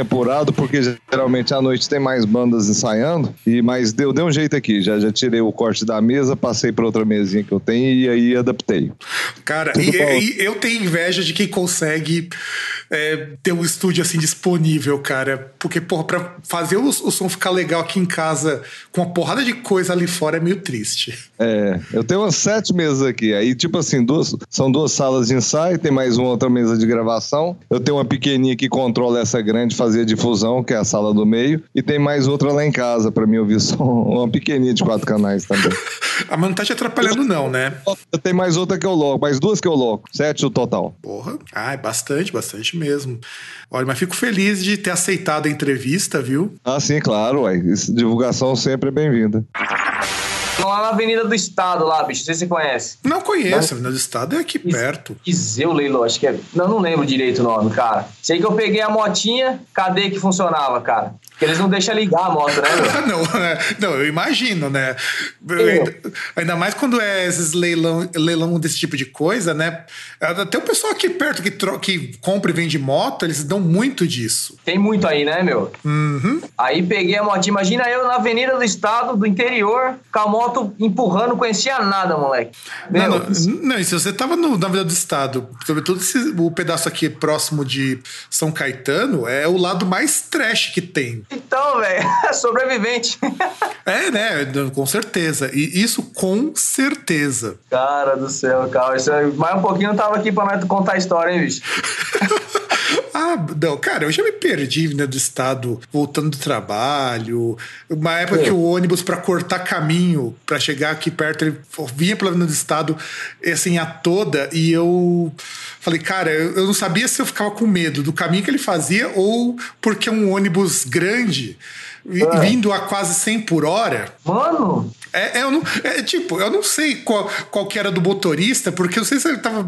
Apurado, porque geralmente à noite tem mais bandas ensaiando, e mas deu, deu um jeito aqui. Já, já tirei o corte da mesa, passei para outra mesinha que eu tenho e aí adaptei. Cara, e, e, eu tenho inveja de quem consegue é, ter um estúdio assim disponível, cara. Porque, porra, pra fazer o, o som ficar legal aqui em casa com uma porrada de coisa ali fora é meio triste. É, eu tenho umas sete mesas aqui. Aí, tipo assim, duas, são duas salas de ensaio, tem mais uma outra mesa de gravação. Eu tenho uma pequenininha que controla essa grande, fazer difusão, que é a sala do meio. E tem mais outra lá em casa para mim ouvir som. Uma pequenininha de quatro canais também. a não tá te atrapalhando, não, né? Tem mais outra que eu loco, mais duas que eu loco. Sete no total. Porra. Ah, é bastante, bastante mesmo. Olha, mas fico feliz de ter aceitado a entrevista, viu? Ah, sim, claro, ué. Divulgação sempre é bem-vinda. Lá na Avenida do Estado, lá, bicho. Não sei se você conhece. Não conheço, a Avenida do Estado é aqui perto. Quiseu Leilão, acho que é. Não, não lembro direito o nome, cara. Sei que eu peguei a motinha, cadê que funcionava, cara? Porque eles não deixam ligar a moto, né? não, é, não, eu imagino, né? Ainda, ainda, mais quando é esses leilão, leilão desse tipo de coisa, né? Até o pessoal aqui perto que, que compra e vende moto, eles dão muito disso. Tem muito aí, né, meu? Uhum. Aí peguei a motinha. Imagina eu na Avenida do Estado, do interior, com a moto empurrando, não conhecia nada, moleque. Meu, não, não, não, e se você tava no, na Avenida do Estado, sobretudo esse, o pedaço aqui próximo de São Caetano, é o lado mais trash que tem. Então, velho, sobrevivente. é, né? Com certeza. E isso com certeza. Cara do céu, cara. Isso, mais um pouquinho eu tava aqui pra contar a história, hein, bicho? Ah, não, cara, eu já me perdi né, do estado voltando do trabalho. Uma época é. que o ônibus, para cortar caminho, para chegar aqui perto, ele vinha pela Avenida do Estado, assim, a toda, e eu falei, cara, eu não sabia se eu ficava com medo do caminho que ele fazia ou porque é um ônibus grande é. vindo a quase 100 por hora. Mano! É, é, eu não, é, tipo, eu não sei qual, qual que era do motorista, porque eu não sei se ele tava,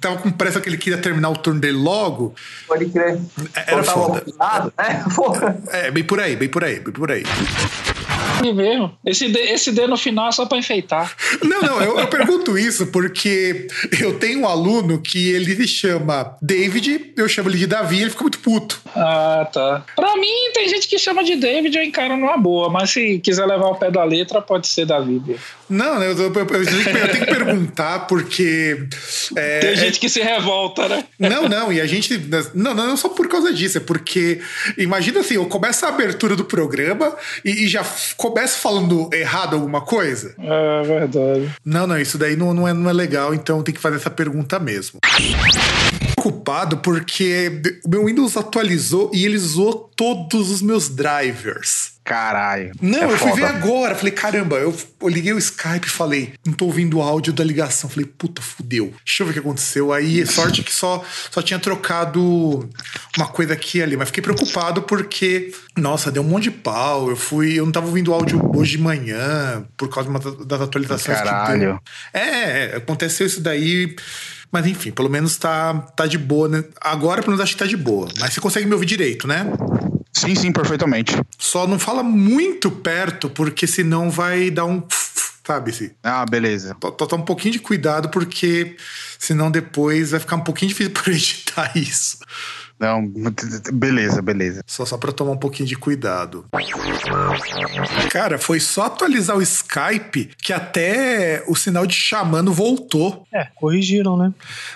tava com pressa que ele queria terminar o turno dele logo. Pode crer. É, era foda. né? É, bem por aí, bem por aí, bem por aí mesmo. Esse D, esse D no final é só pra enfeitar. Não, não, eu, eu pergunto isso porque eu tenho um aluno que ele chama David, eu chamo ele de Davi, ele fica muito puto. Ah, tá. Pra mim, tem gente que chama de David, eu encaro numa boa, mas se quiser levar o pé da letra, pode ser Davi. Não, eu, eu, eu, eu, tenho que perguntar porque. É, tem gente que se revolta, né? Não, não, e a gente. Não, não, não só por causa disso, é porque. Imagina assim, eu começo a abertura do programa e, e já começo falando errado alguma coisa. É verdade. Não, não, isso daí não, não, é, não é legal, então tem que fazer essa pergunta mesmo preocupado porque o meu Windows atualizou e ele usou todos os meus drivers. Caralho. Não, é eu fui ver agora. Falei, caramba, eu, eu liguei o Skype e falei, não tô ouvindo o áudio da ligação. Falei, puta, fudeu. Deixa eu ver o que aconteceu. Aí, sorte que só, só tinha trocado uma coisa aqui e ali. Mas fiquei preocupado porque, nossa, deu um monte de pau. Eu fui, eu não tava ouvindo o áudio hoje de manhã por causa das atualizações Caralho. que deu. É, é, aconteceu isso daí. Mas enfim, pelo menos tá, tá de boa, né? Agora, pelo menos, acho que tá de boa. Mas você consegue me ouvir direito, né? Sim, sim, perfeitamente. Só não fala muito perto, porque senão vai dar um. Sabe? -se. Ah, beleza. Tá um pouquinho de cuidado, porque senão depois vai ficar um pouquinho difícil para editar isso. Não, beleza, beleza. Só, só pra tomar um pouquinho de cuidado. Cara, foi só atualizar o Skype que até o sinal de chamando voltou. É, corrigiram, né?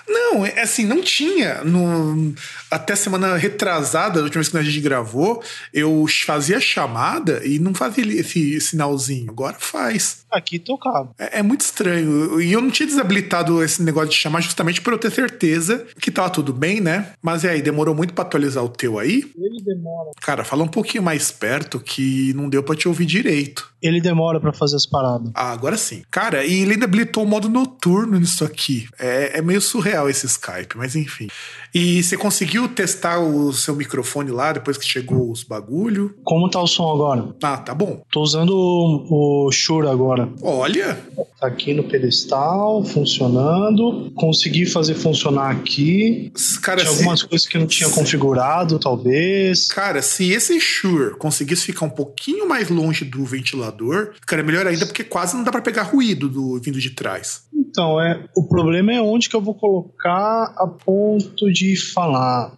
Não, é assim, não tinha. No, até semana retrasada, a última vez que a gente gravou, eu fazia chamada e não fazia esse sinalzinho. Agora faz. Aqui tocava. É, é muito estranho. E eu não tinha desabilitado esse negócio de chamar justamente por eu ter certeza que tava tudo bem, né? Mas e aí, demorou muito para atualizar o teu aí? Ele demora. Cara, fala um pouquinho mais perto que não deu pra te ouvir direito. Ele demora pra fazer as paradas. Ah, agora sim. Cara, e ele ainda habilitou o modo noturno nisso aqui. É, é meio surreal esse Skype, mas enfim. E você conseguiu testar o seu microfone lá depois que chegou os bagulho? Como tá o som agora? Ah, tá bom. Tô usando o, o Shure agora. Olha, Tá aqui no pedestal, funcionando. Consegui fazer funcionar aqui. cara, Tinha se, algumas coisas que não tinha configurado, talvez. cara, se esse Shure conseguisse ficar um pouquinho mais longe do ventilador, cara, é melhor ainda porque quase não dá pra pegar ruído do vindo de trás. Então, é, o problema é onde que eu vou colocar a ponto de falar.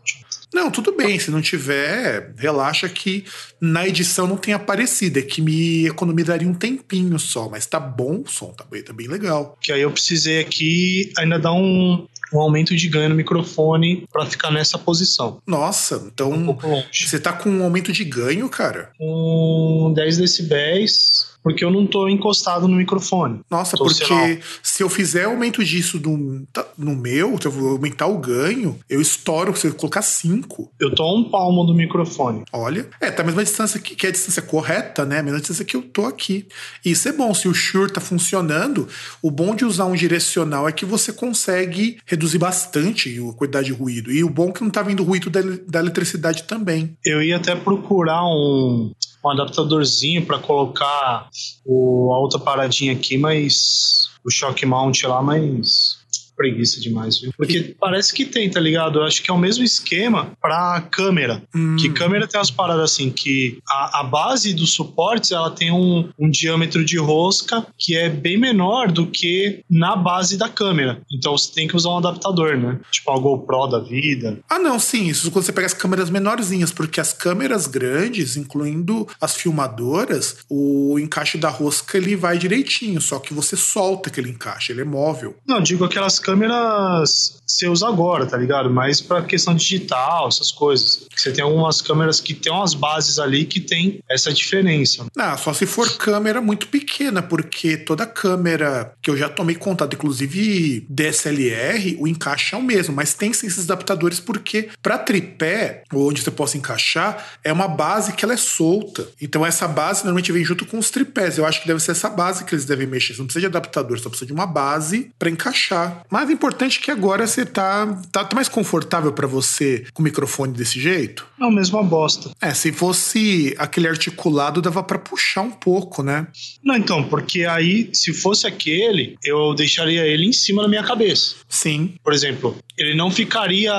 Não, tudo bem. Se não tiver, relaxa que na edição não tem aparecido. É que me economizaria um tempinho só. Mas tá bom o som, tá bem, tá bem legal. Que aí eu precisei aqui ainda dar um, um aumento de ganho no microfone pra ficar nessa posição. Nossa, Um então longe. você tá com um aumento de ganho, cara? Com 10 decibéis, porque eu não tô encostado no microfone. Nossa, Tô porque se eu fizer aumento disso no, tá- no meu, se eu vou aumentar o ganho, eu estouro se eu colocar 5. Eu tô a um palmo do microfone. Olha, é, tá a mesma distância que, que é a distância correta, né? A mesma distância que eu tô aqui. Isso é bom, se o Shure tá funcionando, o bom de usar um direcional é que você consegue reduzir bastante a quantidade de ruído. E o bom é que não tá vindo ruído da, da eletricidade também. Eu ia até procurar um, um adaptadorzinho pra colocar o, a outra paradinha aqui, mas o shock mount lá, mas preguiça demais, viu? Porque parece que tem, tá ligado? Eu acho que é o mesmo esquema pra câmera. Hum, Que câmera tem umas paradas assim, que a, a base dos suportes ela tem um, um diâmetro de rosca que é bem menor do que na base da câmera. Então você tem que usar um adaptador, né? Tipo a GoPro da vida. Ah, não, sim, isso quando você pega as câmeras menorzinhas, porque as câmeras grandes, incluindo as filmadoras, o encaixe da rosca ele vai direitinho, só que você solta aquele encaixe, ele é móvel. Não, digo aquelas câmeras você usa agora, tá ligado? Mais pra questão digital, essas coisas. Você tem algumas câmeras que tem umas bases ali que tem essa diferença. Ah, só se for câmera muito pequena, porque toda câmera que eu já tomei contato, inclusive DSLR, o encaixe é o mesmo, mas tem sim esses adaptadores porque para tripé, onde você possa encaixar, é uma base que ela é solta. Então essa base normalmente vem junto com os tripés. Eu acho que deve ser essa base que eles devem mexer. Você não precisa de adaptador, só precisa de uma base para encaixar. Mas o importante é que agora você tá, tá, tá mais confortável para você com o microfone desse jeito. Não, mesma bosta. É, se fosse aquele articulado, dava para puxar um pouco, né? Não, então, porque aí, se fosse aquele, eu deixaria ele em cima da minha cabeça. Sim. Por exemplo, ele não ficaria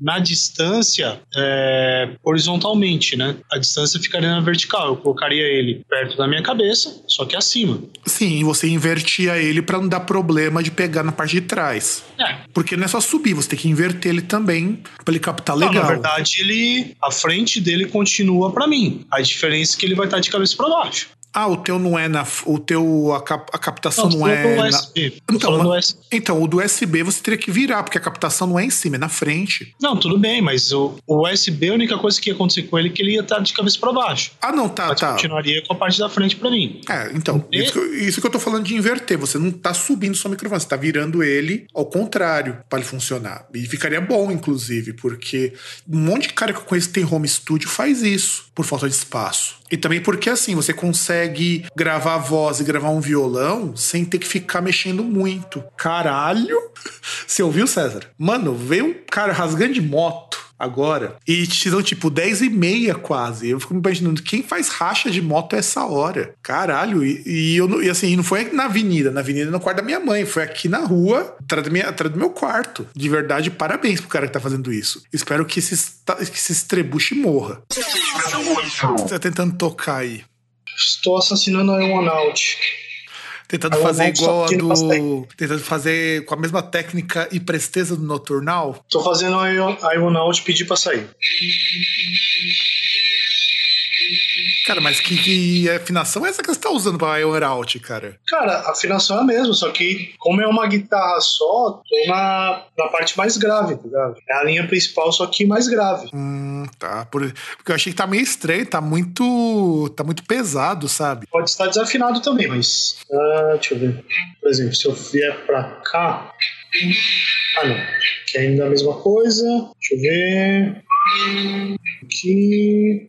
na distância é, horizontalmente, né? A distância ficaria na vertical. Eu colocaria ele perto da minha cabeça, só que acima. Sim, e você invertia ele para não dar problema de pegar na parte de trás. É. Porque não é só subir, você tem que inverter ele também para ele captar Não, legal. na verdade, ele, a frente dele continua pra mim. A diferença é que ele vai estar de cabeça pra baixo. Ah, o teu não é na. O teu. A, cap- a captação tô não, é. na- USB. Então, mas- USB. então, o do USB você teria que virar, porque a captação não é em cima, é na frente. Não, tudo bem, mas o, o USB, a única coisa que ia acontecer com ele é que ele ia estar de cabeça pra baixo. Ah, não, tá, Mas tá. continuaria com a parte da frente pra mim. É, então, E- isso que, eu, isso que eu tô falando de inverter. Você não tá subindo seu microfone, você tá virando ele ao contrário para ele funcionar. E ficaria bom, inclusive, porque um monte de cara que eu conheço que tem home studio faz isso, por falta de espaço. E também porque assim, você consegue gravar a voz e gravar um violão sem ter que ficar mexendo muito. Caralho! Você ouviu, César? Mano, veio um cara rasgando de moto agora e te tipo 10 e meia quase. Eu fico me imaginando quem faz racha de moto essa hora. Caralho, e, e eu e assim, não foi na avenida, na avenida no quarto da minha mãe, foi aqui na rua, atrás, minha, atrás do meu quarto. De verdade, parabéns pro cara que tá fazendo isso. Espero que esse, que esse estrebuche morra. Você tá tentando tocar aí. Estou assassinando a Out. Tentando fazer igual a do. Tentando fazer com a mesma técnica e presteza do Noturnal. Tô fazendo a Out pedir pra sair. Cara, mas que, que afinação é essa que você tá usando pra Ion Out, cara? Cara, a afinação é a mesma, só que como é uma guitarra só, tô na, na parte mais grave, tá ligado? É a linha principal, só que mais grave. Hum, tá. Por- porque eu achei que tá meio estranho, tá muito. tá muito pesado, sabe? Pode estar desafinado também, mas. Ah, deixa eu ver. Por exemplo, se eu vier pra cá. Ah, não. Que é ainda a mesma coisa. Deixa eu ver. Aqui.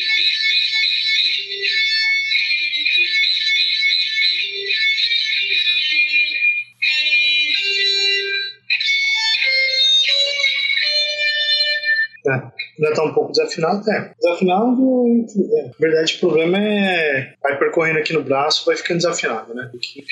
ainda tá um pouco desafinado, é. Desafinado, é. Na verdade, o problema é. Vai percorrendo aqui no braço, vai ficando desafinado, né? Porque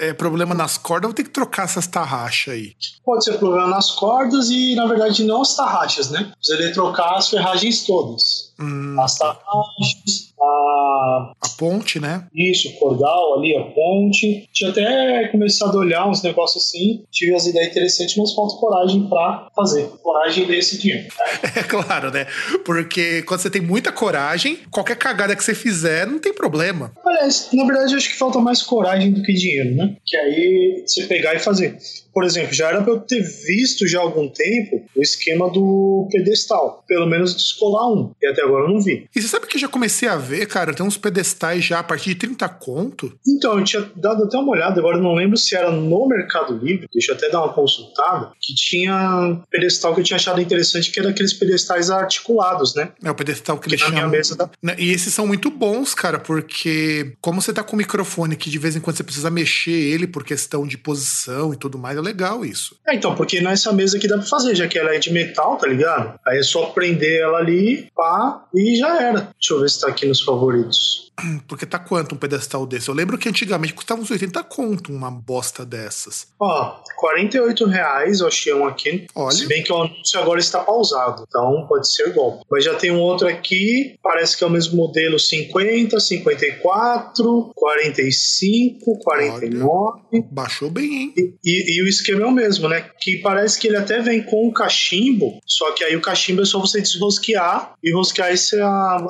É problema nas cordas, eu vou ter que trocar essas tarraxas aí. Pode ser problema nas cordas e, na verdade, não as tarraxas, né? Precisaria trocar as ferragens todas. Hum, As tarraxas, a... a ponte, né? isso, o cordal ali, a ponte. Tinha até começado a olhar uns negócios assim, tive as ideias interessantes, mas falta coragem pra fazer. Coragem desse dinheiro. É claro, né? Porque quando você tem muita coragem, qualquer cagada que você fizer, não tem problema. Aliás, na verdade, eu acho que falta mais coragem do que dinheiro, né? Que aí você pegar e fazer. Por exemplo, já era pra eu ter visto já há algum tempo o esquema do pedestal. Pelo menos descolar um. E até agora eu não vi. E você sabe que eu já comecei a ver, cara, tem uns pedestais já a partir de 30 conto. Então, eu tinha dado até uma olhada, agora eu não lembro se era no Mercado Livre, deixa eu até dar uma consultada, que tinha pedestal que eu tinha achado interessante, que era aqueles pedestais articulados, né? É o pedestal que Que eles na minha chamam. mesa dá. Né, E esses são muito bons, cara, porque como você tá com o microfone que de vez em quando você precisa mexer ele por questão de posição e tudo mais, é legal isso. É, então, porque nessa mesa aqui dá pra fazer, já que ela é de metal, tá ligado? Aí é só prender ela ali, pá, e já era. Deixa eu ver se tá aqui nos favoritos. Porque tá quanto um pedestal desse? Eu lembro que antigamente custava uns 80 conto uma bosta dessas. Ó, 48 reais eu achei um aqui. Olha. Se bem que o anúncio agora está pausado, então pode ser golpe. Mas já tem um outro aqui, parece que é o mesmo modelo 50, 54, 45, 49. Baixou bem, hein? E, e- e o esquema é o mesmo, né? Que parece que ele até vem com o cachimbo, só que aí o cachimbo é só você desrosquear e rosquear essa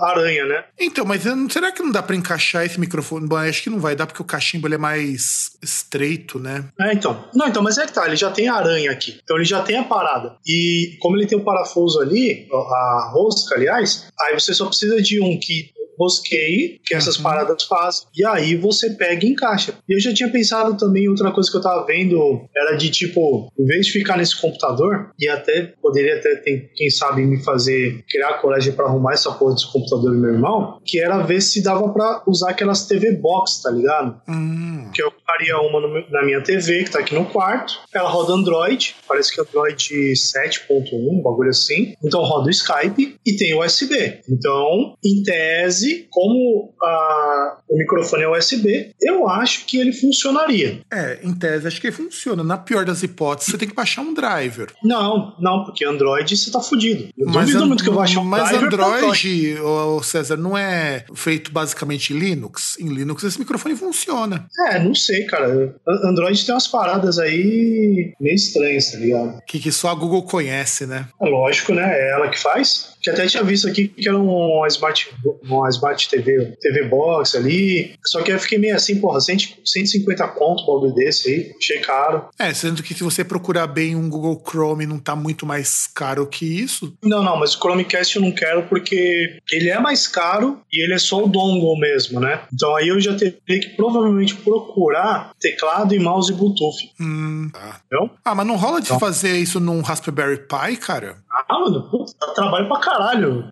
aranha, né? Então, mas será que não dá pra encaixar esse microfone? Bom, acho que não vai dar porque o cachimbo ele é mais estreito, né? É, então. Não, então, mas é que tá, ele já tem a aranha aqui. Então ele já tem a parada. E como ele tem o parafuso ali, a rosca, aliás, aí você só precisa de um que rosqueie, que essas Uhum. paradas fazem, e aí você pega e encaixa. E eu já tinha pensado também, outra coisa que eu tava vendo, era de tipo, em vez de ficar nesse computador, e até poderia até, ter, quem sabe, me fazer criar coragem pra arrumar essa porra desse computador do meu irmão, que era ver se dava pra usar aquelas TV Box, tá ligado? Hum, que eu faria uma no na minha TV, que tá aqui no quarto. Ela roda Android, parece que é Android 7.1, um bagulho assim. Então roda o Skype e tem USB. Então, em tese, como a- o microfone é USB, eu acho que ele funcionaria. é, em tese acho que funciona. Na pior das hipóteses, você tem que baixar um driver. Não, não, porque Android você tá fudido. Eu Mas, duvido muito que eu baixe um mas driver pra Android, ô, César, não é feito basicamente em Linux? Em Linux esse microfone funciona. É, não sei, cara. An- Android tem umas paradas aí meio estranhas, tá ligado? Que, que só a Google conhece, né? É lógico, né? É ela que faz. Que até tinha visto aqui que era uma Smart, uma Smart TV, TV Box ali. Só que eu fiquei meio assim, porra, 100, 150 conto um bagulho desse aí. Achei caro. É, sendo que se você procurar bem um Google Chrome não tá muito mais caro que isso. Não, não, mas o Chromecast eu não quero porque ele é mais caro e ele é só o dongle mesmo, né? Então aí eu já teria que provavelmente procurar teclado e mouse Bluetooth. Hum, tá. Entendeu? Ah, mas não rola de Então. fazer isso num Raspberry Pi, cara? Ah, mano, puta, dá trabalho pra caralho.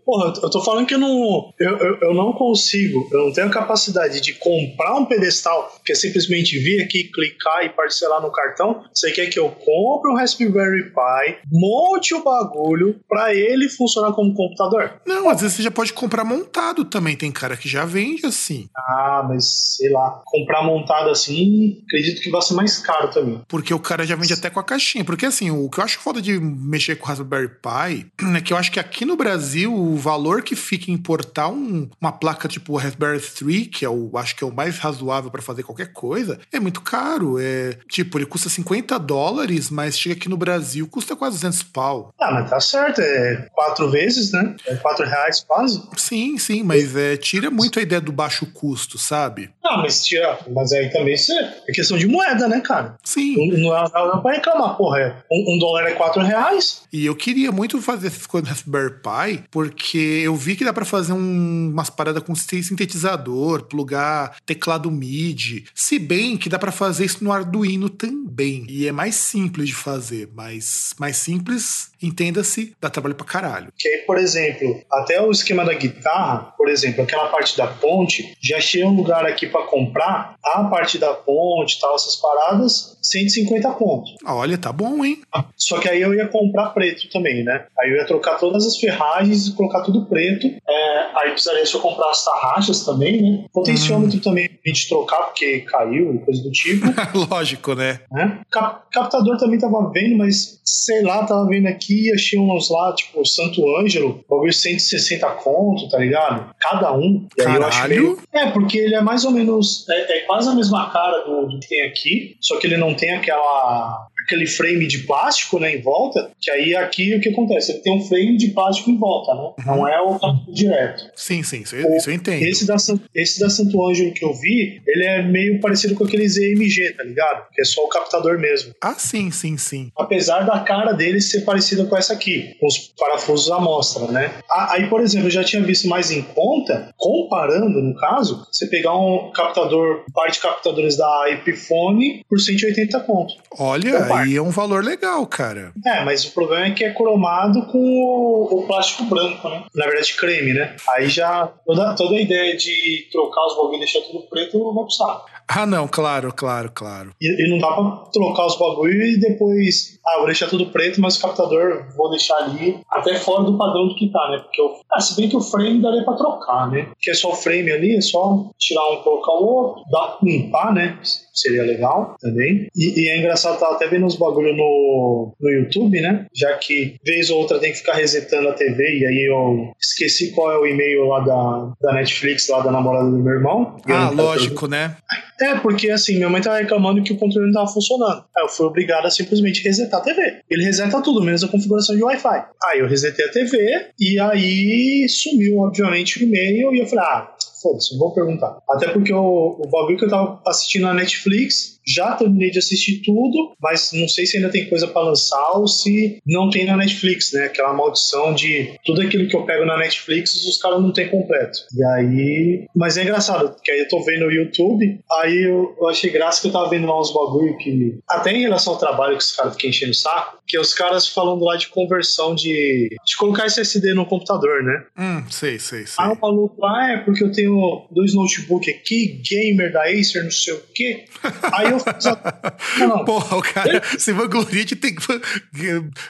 Porra, eu tô falando que eu não, eu, eu, eu não consigo, eu não tenho capacidade de comprar um pedestal, que é simplesmente vir aqui, clicar e parcelar no cartão. Você quer que eu compre um Raspberry Pi, monte o bagulho pra ele funcionar como computador? Não, às vezes você já pode comprar montado também. Tem cara que já vende assim. Ah, mas sei lá, comprar montado assim, acredito que vai ser mais caro também. Porque o cara já vende até com a caixinha. Porque assim, o que eu acho foda de mexer com o Raspberry Pi é que eu acho que aqui no Brasil o valor que fica em importar um- uma placa tipo Raspberry 3, que é o acho que é o mais razoável pra fazer qualquer coisa, é muito caro. É tipo, ele custa 50 dólares, mas chega aqui no Brasil custa quase 200 pau. Ah, mas tá certo, é quatro vezes, né? É quatro reais quase. Sim, sim, mas é, tira muito a ideia do baixo custo, sabe? Ah, mas tira. Mas aí também isso é é questão de moeda, né, cara? Sim. Não, não, não dá pra reclamar, porra. é, Um, um dólar é quatro reais? E eu queria muito fazer essas coisas no Raspberry Pi porque eu vi que dá pra fazer um- umas paradas com sintetizador, plugar teclado MIDI. Se bem que dá pra fazer isso no Arduino também. E é mais simples de fazer, mas mais simples, entenda-se, dá trabalho pra caralho. Que aí, por exemplo, até o esquema da guitarra, por exemplo, aquela parte da ponte, já achei um lugar aqui pra comprar a parte da ponte e tal, essas paradas, 150 pontos. Olha, tá bom, hein? Só que aí eu ia comprar preto também, né? Aí eu ia trocar todas as ferragens e colocar tudo preto. É, aí precisaria se eu comprar as tarraxas também, né? Potenciômetro também a gente trocar, porque caiu e coisa do tipo. Lógico, né? né? Cap- captador também tava vendo, mas sei lá, tava vendo aqui, achei uns lá, tipo, Santo Ângelo, bagulho 160 conto, tá ligado? Cada um. E Caralho! meio- É, porque ele é mais ou menos. É, é quase a mesma cara do, do que tem aqui, só que ele não tem aquela. Aquele frame de plástico, né, em volta, que aí aqui o que acontece? Ele tem um frame de plástico em volta, né? Não é o captador direto. Sim, sim, isso, eu- isso eu entendo. Esse da, esse da Santo Ângelo que eu vi, ele é meio parecido com aqueles EMG, tá ligado? Que é só o captador mesmo. Ah, sim, sim, sim. Apesar da cara dele ser parecida com essa aqui, com os parafusos à mostra, né? Ah, Aí, por exemplo, eu já tinha visto mais em conta, comparando, no caso, você pegar um captador, um par de captadores da Epiphone por 180 conto. Olha. Aí é um valor legal, cara. É, mas o problema é que é cromado com o, o plástico branco, né? Na verdade, creme, né? Aí já toda, toda a ideia de trocar os bagulho e deixar tudo preto não vai precisar. Ah, não, claro, claro, claro. E, e não dá pra trocar os bagulho e depois, ah, vou deixar tudo preto, mas o captador vou deixar ali até fora do padrão do que tá, né? Porque, o, ah, se bem que o frame daria pra trocar, né? Porque é só o frame ali, é só tirar um, colocar o outro, dá pra limpar, né? Seria legal também. E, e é engraçado, tava até vendo uns bagulho no, no YouTube, né? Já que vez ou outra tem que ficar resetando a TV, e aí eu esqueci qual é o e-mail lá da, da Netflix, lá da namorada do meu irmão. Eu Ah, lógico, né? É, porque assim, minha mãe tava reclamando que o controle não tava funcionando. Aí eu fui obrigado a simplesmente resetar a TV. Ele reseta tudo, menos a configuração de Wi-Fi. Aí eu resetei a TV e aí sumiu, obviamente, o e-mail e eu falei, ah, foda-se, não vou perguntar. Até porque o, o bagulho que eu tava assistindo na Netflix, já terminei de assistir tudo, mas não sei se ainda tem coisa pra lançar ou se não tem na Netflix, né? Aquela maldição de tudo aquilo que eu pego na Netflix, os caras não tem completo. E aí. Mas é engraçado, porque aí eu tô vendo o YouTube, aí eu, eu achei graça que eu tava vendo lá uns bagulho que. Até em relação ao trabalho que os caras ficam enchendo o saco, que é os caras falando lá de conversão de. de colocar SSD no computador, né? Hum, sei, sei, sei. Aí o maluco lá é porque eu tenho dois notebooks aqui, gamer da Acer, não sei o quê. Aí eu a... Não. Porra, o cara se vangloria de ter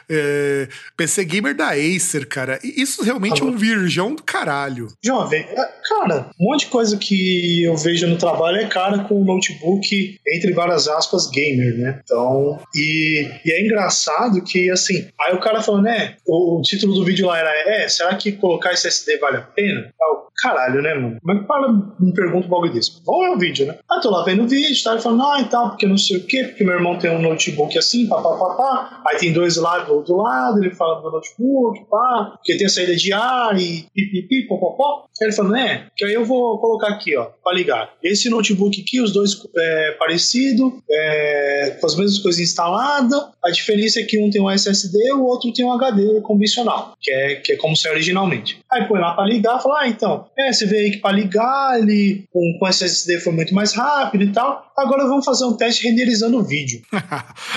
é, PC Gamer da Acer, cara. Isso realmente é um virgão do caralho. Jovem, é, cara, um monte de coisa que eu vejo no trabalho é cara com notebook, entre várias aspas, gamer, né? Então, e, e é engraçado que, assim, aí o cara falando, né, o, o título do vídeo lá era, é, será que colocar SSD vale a pena? Aí eu, Caralho, né, mano? Como é que para me pergunta um bagulho desse? Vamos ver o vídeo, né? Ah, tô lá vendo o vídeo, tá? Ele falando, ah, e tal, porque não sei o quê, porque meu irmão tem um notebook assim, pá, pá, pá, pá. Aí tem dois lados do outro lado, ele fala do notebook, pá, porque tem a saída de ar e pipipi, popopó. Aí ele falando, é, que aí eu vou colocar aqui, ó, pra ligar. Esse notebook aqui, os dois é, parecido, é, com as mesmas coisas instaladas. A diferença é que um tem um SSD, o outro tem um HD convencional, que é, que é como é originalmente. Aí põe lá pra ligar, fala, ah, então, é, você vê aí que pra ligar ele com, com SSD foi muito mais rápido e tal. Agora vamos fazer um teste renderizando o vídeo.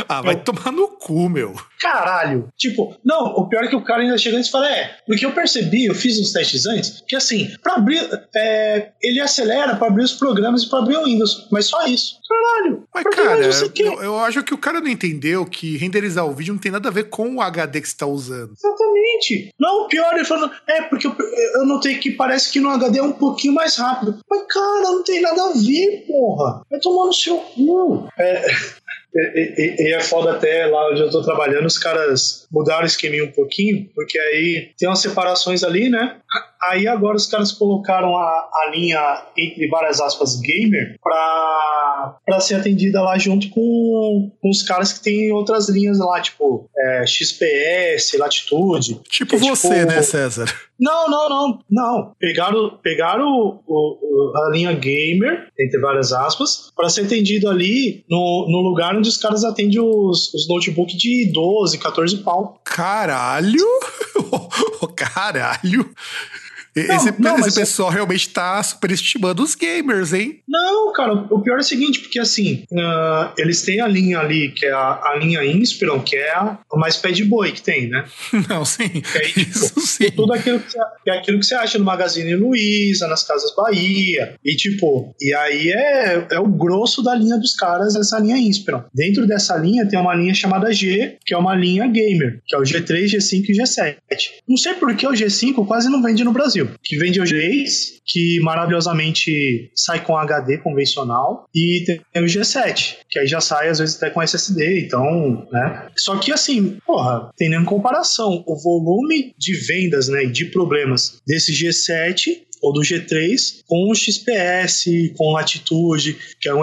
ah, vai Eu- tomar no cu, meu. Caralho! Tipo, não, o pior é que o cara ainda chega antes e fala, é, porque eu percebi, eu fiz uns testes antes, que assim, pra abrir, é, ele acelera pra abrir os programas e pra abrir o Windows, mas só isso. Caralho! Mas, cara, eu, eu acho que o cara não entendeu que renderizar o vídeo não tem nada a ver com o HD que você tá usando. Exatamente. Não, o pior, ele falando, é, porque eu, eu notei que parece que no HD é um pouquinho mais rápido. Mas, cara, não tem nada a ver, porra. Vai tomar no seu cu. É, e, e- e é foda até lá onde eu tô trabalhando, os caras mudaram o esqueminha um pouquinho, porque aí tem umas separações ali, né? Aí agora os caras colocaram a, a linha, entre várias aspas, gamer, pra, pra ser atendida lá junto com, com os caras que tem outras linhas lá, tipo é, XPS, Latitude. Tipo é você, né, César? Não, não, não, não. Pegaram, pegaram o, o, a linha gamer, entre várias aspas, para ser atendido ali no, no lugar onde os caras atendem os, os notebooks de 12, 14 pau. Caralho! Caralho! Não, esse, não, esse mas- pessoal realmente tá superestimando os gamers, hein? Não, cara, o pior é o seguinte, porque assim, ah, eles têm a linha ali, que é a, a linha Inspiron, que é a, a mais pé de boi que tem, né? Não, sim. aí, tipo, Isso sim. Tudo aquilo que, você- que é aquilo que você acha no Magazine Luiza, nas Casas Bahia. E tipo, e aí é, é o grosso da linha dos caras, essa linha Inspiron. Dentro dessa linha tem uma linha chamada G, que é uma linha gamer, que é o G3, G5 e G7. Não sei por que o G5 quase não vende no Brasil. Que vende é o G6, que maravilhosamente sai com HD convencional, e tem o G7, que aí já sai às vezes até com SSD, então, né? Só que assim, porra, tem nem comparação. O volume de vendas, né, de problemas desse G7 ou do G3 com o XPS, com Latitude, que é um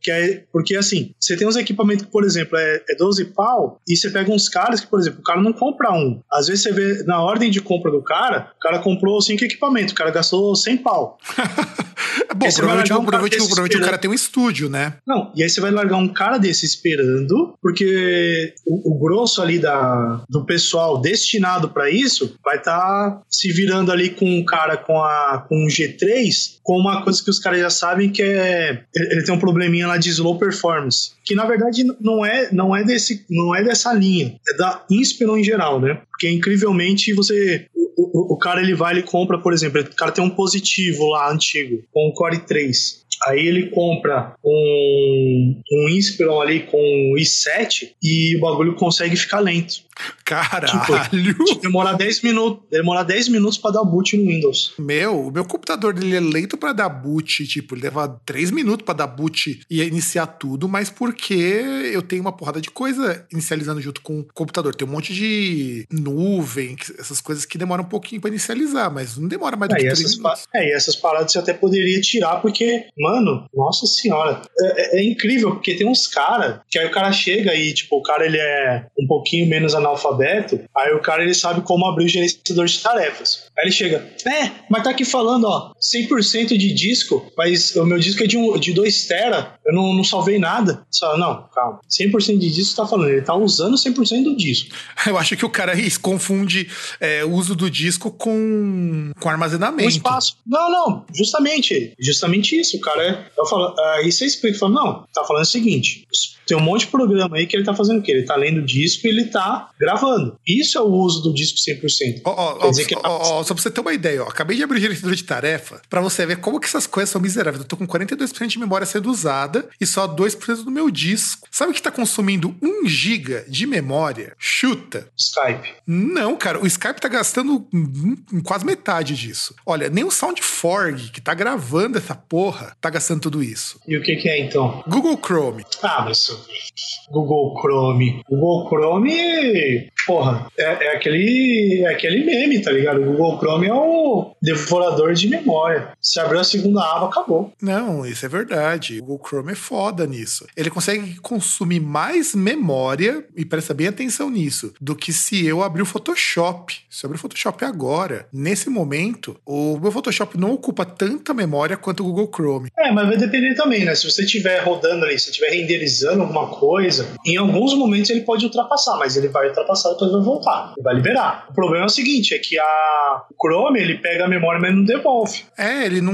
que é porque assim, você tem uns equipamentos que, por exemplo, é, é 12 pau, e você pega uns caras que, por exemplo, o cara não compra um. Às vezes você vê na ordem de compra do cara, o cara comprou cinco equipamentos, o cara gastou 100 pau. Bom, provavelmente, um provavelmente, provavelmente o cara tem um estúdio, né? Não, e aí você vai largar um cara desse esperando, porque o, o grosso ali da, do pessoal destinado para isso vai estar se virando ali com um cara com, a, com um G3, com uma coisa que os caras já sabem que é. Ele tem um probleminha lá de slow performance. Que na verdade não é, não é, desse, não é dessa linha, é da Inspiron em geral, né? Porque incrivelmente você. O, cara ele vai e compra, por exemplo, o cara tem um positivo lá antigo, com o Core 3. Aí ele compra um, um Inspiron ali com um i7 e o bagulho consegue ficar lento. Caralho! Demorar 10 minutos, demorar 10 minutos para dar boot no Windows. Meu, o meu computador ele é lento pra dar boot, tipo, ele leva 3 minutos pra dar boot e iniciar tudo, mas porque eu tenho uma porrada de coisa inicializando junto com o computador. Tem um monte de nuvem, essas coisas que demoram um pouquinho pra inicializar, mas não demora mais do É, que 3 essas, minutos. é, e essas paradas você até poderia tirar, porque, mano, nossa senhora, é, é- é incrível, porque tem uns caras que aí o cara chega e, tipo, o cara ele é um pouquinho menos analfabeto, aí o cara ele sabe como abrir o gerenciador de tarefas. Aí ele chega, é, mas tá aqui falando, ó, 100% de disco, mas o meu disco é de, um, de 2 tera, eu não, não salvei nada. Você fala, não, calma, 100% de disco tá falando, ele tá usando 100% do disco. Eu acho que o cara confunde é, o uso do disco com, com armazenamento. um espaço. Não, não, justamente, justamente isso. O cara é. Eu falo, aí você explica, fala, não, tá falando o seguinte: tem um monte de programa aí que ele tá fazendo o quê? Ele tá lendo o disco e ele tá gravando. Isso é o uso do disco 100%. Ó, ó, que- ó, ó, só pra você ter uma ideia, ó, acabei de abrir o gerenciador de tarefa pra você ver como que essas coisas são miseráveis. Eu tô com 42% de memória sendo usada e só 2% do meu disco. Sabe que tá consumindo 1 GB de memória? Chuta. Skype. Não, cara, o Skype tá gastando hum, hum, quase metade disso. Olha, nem o SoundForge, que tá gravando essa porra, tá gastando tudo isso. E o que, que é então? Google Chrome. Ah, mas Google Chrome. Google Chrome, porra, é, é aquele, é aquele meme, tá ligado? O Google Chrome é o devorador de memória. Se abriu a segunda aba, acabou. Não, isso é verdade. O Google Chrome é foda nisso. Ele consegue consumir mais memória, e presta bem atenção nisso, do que se eu abrir o Photoshop. Se eu abrir o Photoshop agora, nesse momento, o meu Photoshop não ocupa tanta memória quanto o Google Chrome. É, mas vai depender também, né? Se você estiver rodando ali, se estiver renderizando alguma coisa, em alguns momentos ele pode ultrapassar, mas ele vai ultrapassar e depois vai voltar. Ele vai liberar. O problema é o seguinte, é que a o Chrome, ele pega a memória, mas não devolve. É, ele não.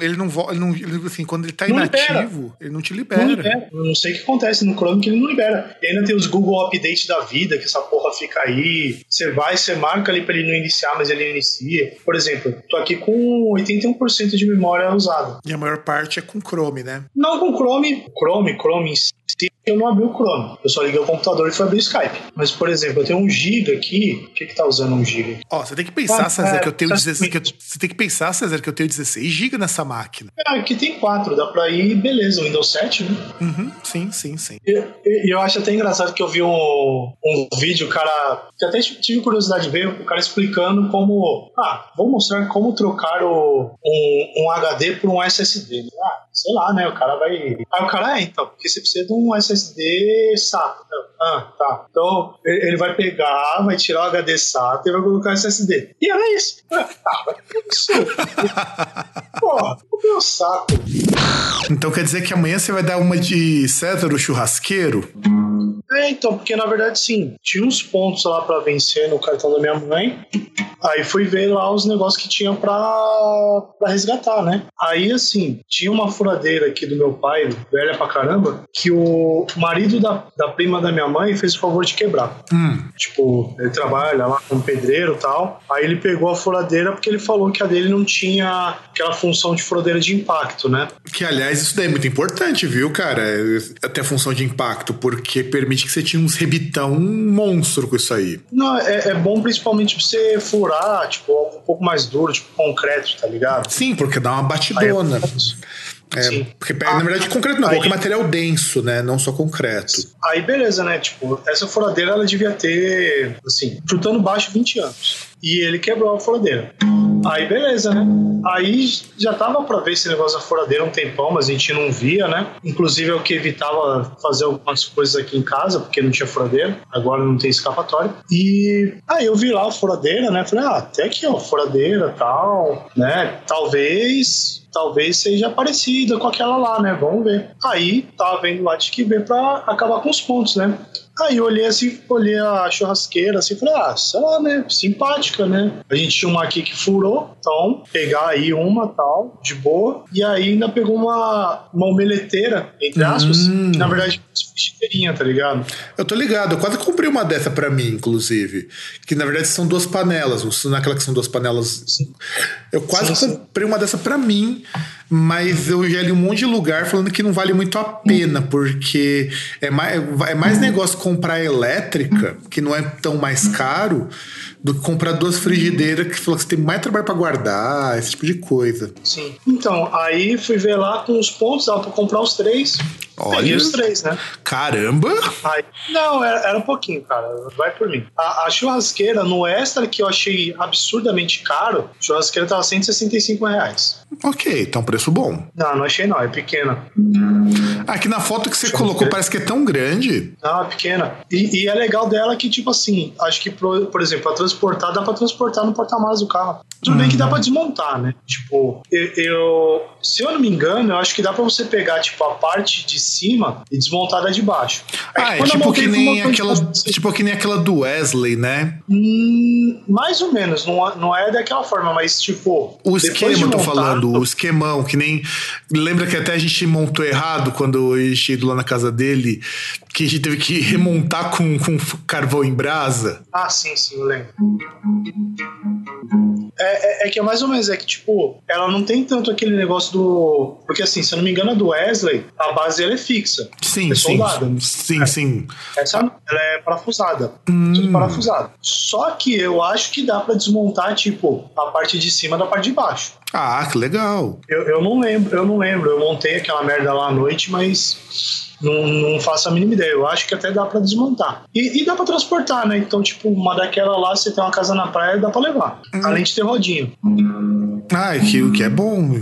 Ele não. Ele não ele, assim, quando ele tá Não libera. inativo, ele não te libera. Não libera. Eu não sei o que acontece no Chrome que ele não libera. E ainda tem os Google Update da vida, que essa porra fica aí. Você vai, você marca ali pra ele não iniciar, mas ele inicia. Por exemplo, tô aqui com 81% de memória usada. E a maior parte é com Chrome, né? Não com Chrome, Chrome, Chrome em si, eu não abri o Chrome. Eu só liguei o computador e fui abrir o Skype. Mas, por exemplo, eu tenho um giga aqui. O que que tá usando um giga? Ó, você tem que pensar, Ah, César, é, que eu tenho tá 16. que eu- você tem que pensar, César, que eu tenho 16 GB nessa máquina. Ah, aqui tem quatro, dá pra ir, beleza, Windows 7, né? Uhum, sim, sim, sim. E e eu acho até engraçado que eu vi um, um vídeo, o cara. Que até tive curiosidade de ver, o cara explicando explicando como. Ah, vou mostrar como trocar o, um, um HD por um SSD. Ah, sei lá, né? O cara vai. Aí o cara, é, então, porque você precisa de um SSD SATA. Ah, tá. Então ele vai pegar, vai tirar o HD SATA e vai colocar o SSD. E era isso. Ah, vai isso. Porra, o meu saco. Então quer dizer que amanhã você vai dar uma de César o churrasqueiro? É, então, porque na verdade sim, tinha uns pontos lá para vencer no cartão da minha mãe. Aí fui ver lá os negócios que tinha pra, pra resgatar, né? Aí, assim, tinha uma furadeira aqui do meu pai, velha pra caramba, que o marido da, da prima da minha mãe fez o favor de quebrar. Hum. Tipo, ele trabalha lá como pedreiro e tal. Aí ele pegou a furadeira porque ele falou que a dele não tinha aquela função de furadeira de impacto, né? Que, aliás, isso daí é muito importante, viu, cara? Até a função de impacto, porque permite que você tire uns rebitão monstro com isso aí. Não, é, é bom principalmente pra você furar, tipo, algo um pouco mais duro, tipo concreto, tá ligado? Sim, porque dá uma batidona. É, porque na verdade, concreto não, Aí- qualquer material denso, né? Não só concreto. Aí beleza, né? Tipo, essa furadeira ela devia ter, assim, chutando baixo 20 anos. E ele quebrou a furadeira. Aí beleza, né? Aí já tava pra ver esse negócio da furadeira um tempão, mas a gente não via, né? Inclusive é o que evitava fazer algumas coisas aqui em casa, porque não tinha furadeira. Agora não tem escapatória. E aí eu vi lá a furadeira, né? Falei, ah, até aqui, ó, furadeira tal, né? Talvez talvez seja parecida com aquela lá, né? Vamos ver. Aí tava vendo lá de que ver pra acabar com os pontos, né? Aí eu olhei assim, olhei a churrasqueira assim, falei, ah, sei lá, né? Simpática, né? A gente tinha uma aqui que furou, então pegar aí uma tal, de boa. E aí ainda pegou uma, uma omeleteira, entre aspas, Hum. que, na verdade, frigideira, tá ligado? Eu tô ligado, eu quase comprei uma dessa pra mim, inclusive. Que na verdade são duas panelas, não é aquela que são duas panelas. Eu quase Sim, sim. comprei uma dessa pra mim, mas eu já li um monte de lugar falando que não vale muito a pena, porque é mais, é mais negócio comprar elétrica, que não é tão mais caro, do que comprar duas frigideiras que falou que você tem mais trabalho pra guardar, esse tipo de coisa. Sim. Então, aí fui ver lá com os pontos, dava pra comprar os três. Olha. Peguei os três, né? Caramba! Aí, não, era, era um pouquinho, cara. Vai por mim. A, a churrasqueira no extra que eu achei absurdamente caro, a churrasqueira tava 165 reais. Ok, tá um preço bom. Não, não achei não, é pequena. Aqui na foto que você colocou parece que é tão grande. Não, é pequena. E, e é legal dela que, tipo assim, acho que, por, por exemplo, pra transportar, dá pra transportar no porta-malas do carro. Tudo bem que dá pra desmontar, né? Tipo, eu, eu- Se eu não me engano, eu acho que dá pra você pegar, tipo, a parte de cima e desmontar da de baixo. Ah, é eu tipo que, nem aquela, tipo que nem aquela do Wesley, né? Hum, mais ou menos, não, é- não é daquela forma, mas tipo. O esquema, de eu tô falando, o esquemão, que nem. Lembra que até a gente montou errado quando ia ido lá na casa dele, que a gente teve que remontar com, com carvão em brasa? Ah, sim, sim, eu lembro. É, é, é que é mais ou menos, é que, tipo, ela não tem tanto aquele negócio do. Porque, assim, se eu não me engano, a do Wesley, a base ela é fixa. Sim, É sim. soldada, né? Sim, sim. Essa ela é parafusada. Hum. Tudo parafusado. Só que eu acho que dá pra desmontar, tipo, a parte de cima da parte de baixo. Ah, que legal. Eu, eu não lembro, eu não lembro. Eu montei aquela merda lá à noite, mas não, não faço a mínima ideia. Eu acho que até dá pra desmontar. E, e dá pra transportar, né? Então, tipo, uma daquela lá, você tem uma casa na praia, dá pra levar. Além de ter rodinho. Ah, que, o que é bom.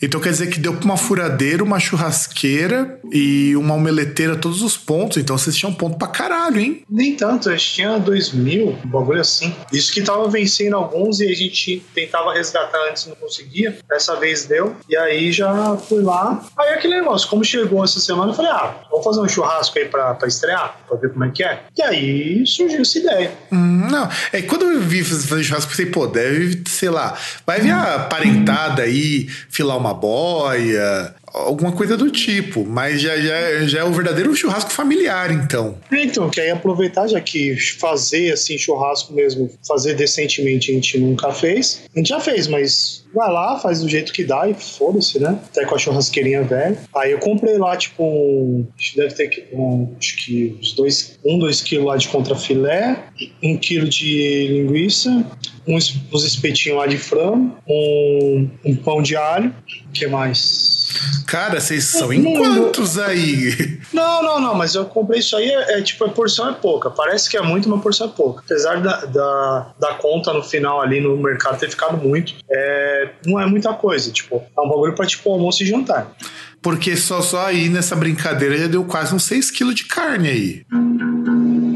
Então quer dizer que deu pra uma furadeira, uma churrasqueira e uma omeleteira todos os pontos. Então vocês tinham ponto pra caralho, hein? Nem tanto, acho que tinha dois mil, um bagulho assim. Isso que tava vencendo alguns e a gente tentava resgatar antes não conseguia. Dessa vez deu. E aí já fui lá. Aí aquele negócio, como chegou essa semana, eu falei, ah, vamos fazer um churrasco aí pra, pra estrear, pra ver como é que é. E aí surgiu essa ideia. Hum, não, é quando eu vi fazer churrasco, eu pensei, pô, deve, sei lá, vai vir a parentada aí, filar uma boia, alguma coisa do tipo. Mas já, já, já é o verdadeiro churrasco familiar, então. Então, que aí aproveitar, já que fazer assim, churrasco mesmo, fazer decentemente a gente nunca fez. A gente já fez, mas vai lá, faz do jeito que dá e foda-se, né? Até com a churrasqueirinha velha. Aí eu comprei lá, tipo, um. Acho que deve ter que- um, acho que uns dois, um, dois quilos lá de contrafilé, um quilo de linguiça, uns, uns espetinhos lá de frango, um, um pão de alho. O que mais? Cara, vocês são em quantos aí? Não, não, não, mas eu comprei isso aí, é, é, tipo, a porção é pouca. Parece que é muito, mas a porção é pouca. Apesar da, da, da conta no final ali no mercado ter ficado muito, é, não é muita coisa. Tipo, é um bagulho pra tipo almoço e jantar. Porque só, só aí nessa brincadeira já deu quase uns 6 quilos de carne aí.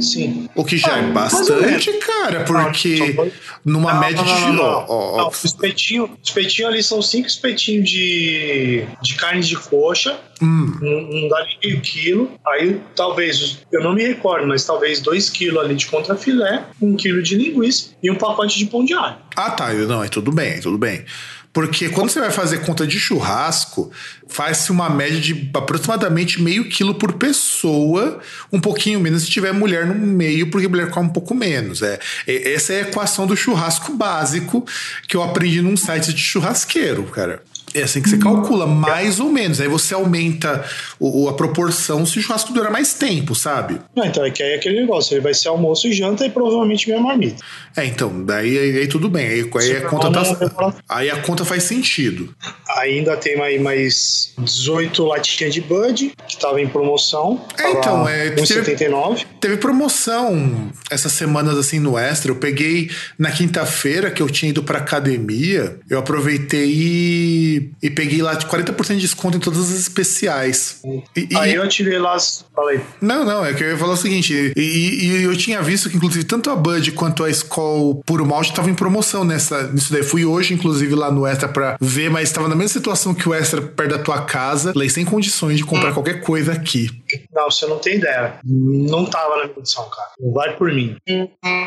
Sim. O que já Ah, é mais ou bastante, menos. cara, porque Não, numa Não, média não, de. não, não. ó, ó, espetinho, espetinho ali são cinco espetinhos de, de carne de coxa, hum, não, não dá nem meio quilo. Aí talvez, eu não me recordo, mas talvez dois quilos ali de contrafilé, um quilo de linguiça e um pacote de pão de alho. Ah, tá. Não, é tudo bem, tudo bem. Porque quando você vai fazer conta de churrasco, faz-se uma média de aproximadamente meio quilo por pessoa, um pouquinho menos se tiver mulher no meio, porque mulher come um pouco menos. É, é- essa é a equação do churrasco básico que eu aprendi num site de churrasqueiro, cara. É assim que você calcula, mais ou menos. Aí você aumenta o, a proporção se o churrasco dura mais tempo, sabe? Não, então é que aí é aquele negócio, ele vai ser almoço e janta e provavelmente minha marmita. É, então, daí aí, aí tudo bem. Aí, aí a conta tá, aí a conta faz sentido. Ainda tem aí mais 18 latinhas de Bud, que tava em promoção. É, então, é, teve- 1,79. Teve promoção essas semanas assim no Extra. Eu peguei na quinta-feira que eu tinha ido pra academia. Eu aproveitei e, e peguei lá de 40% de desconto em todas as especiais. E- e- Aí eu tirei lá. Falei, Não, não, é que eu ia falar o seguinte. E, eu tinha visto que, inclusive, tanto a Bud quanto a Skol Puro Malte estavam em promoção nessa, nisso daí. Fui hoje, inclusive, lá no Extra pra ver, mas estava na mesma situação que o Extra perto da tua casa. Falei, sem condições de comprar qualquer coisa aqui. não, você não tem ideia. Não tava na minha condição, cara. Não vai por mim.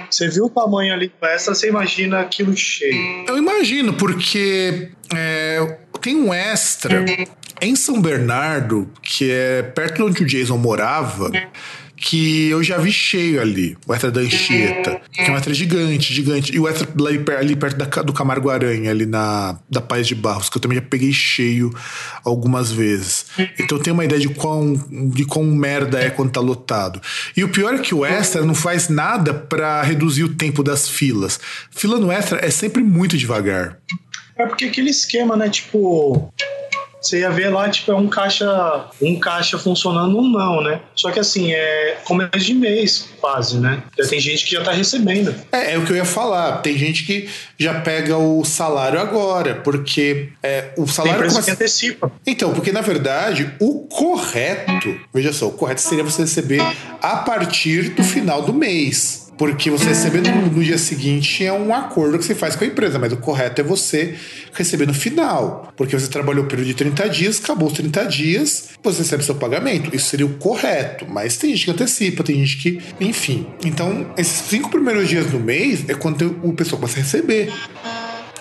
Você viu o tamanho ali do extra, você imagina aquilo cheio. Eu imagino, porque é, tem um extra em São Bernardo, que é perto de onde o Jason morava, que eu já vi cheio ali, o extra da Anchieta, que é um extra gigante, gigante. E o extra ali, per- ali perto da, do Camargo Aranha, ali na da Paz de Barros, que eu também já peguei cheio algumas vezes. Então eu tenho uma ideia de quão, de quão merda é quando tá lotado. E o pior é que o extra não faz nada pra reduzir o tempo das filas. Fila no extra é sempre muito devagar. É porque aquele esquema, né? Tipo. Você ia ver lá, tipo, é um caixa, um caixa funcionando, um não, né? Só que assim, é começo de mês, quase, né? Já tem gente que já tá recebendo. É, é o que eu ia falar. Tem gente que já pega o salário agora, porque é, o Tem salário empresa que começa... antecipa. Então, porque na verdade, o correto, veja só, o correto seria você receber a partir do final do mês. Porque você receber no, no dia seguinte é um acordo que você faz com a empresa, mas o correto é você receber no final. Porque você trabalhou o período de 30 dias, acabou os 30 dias, você recebe seu pagamento. Isso seria o correto. Mas tem gente que antecipa, tem gente que. Enfim. Então, esses cinco primeiros dias do mês é quando o pessoal começa a receber.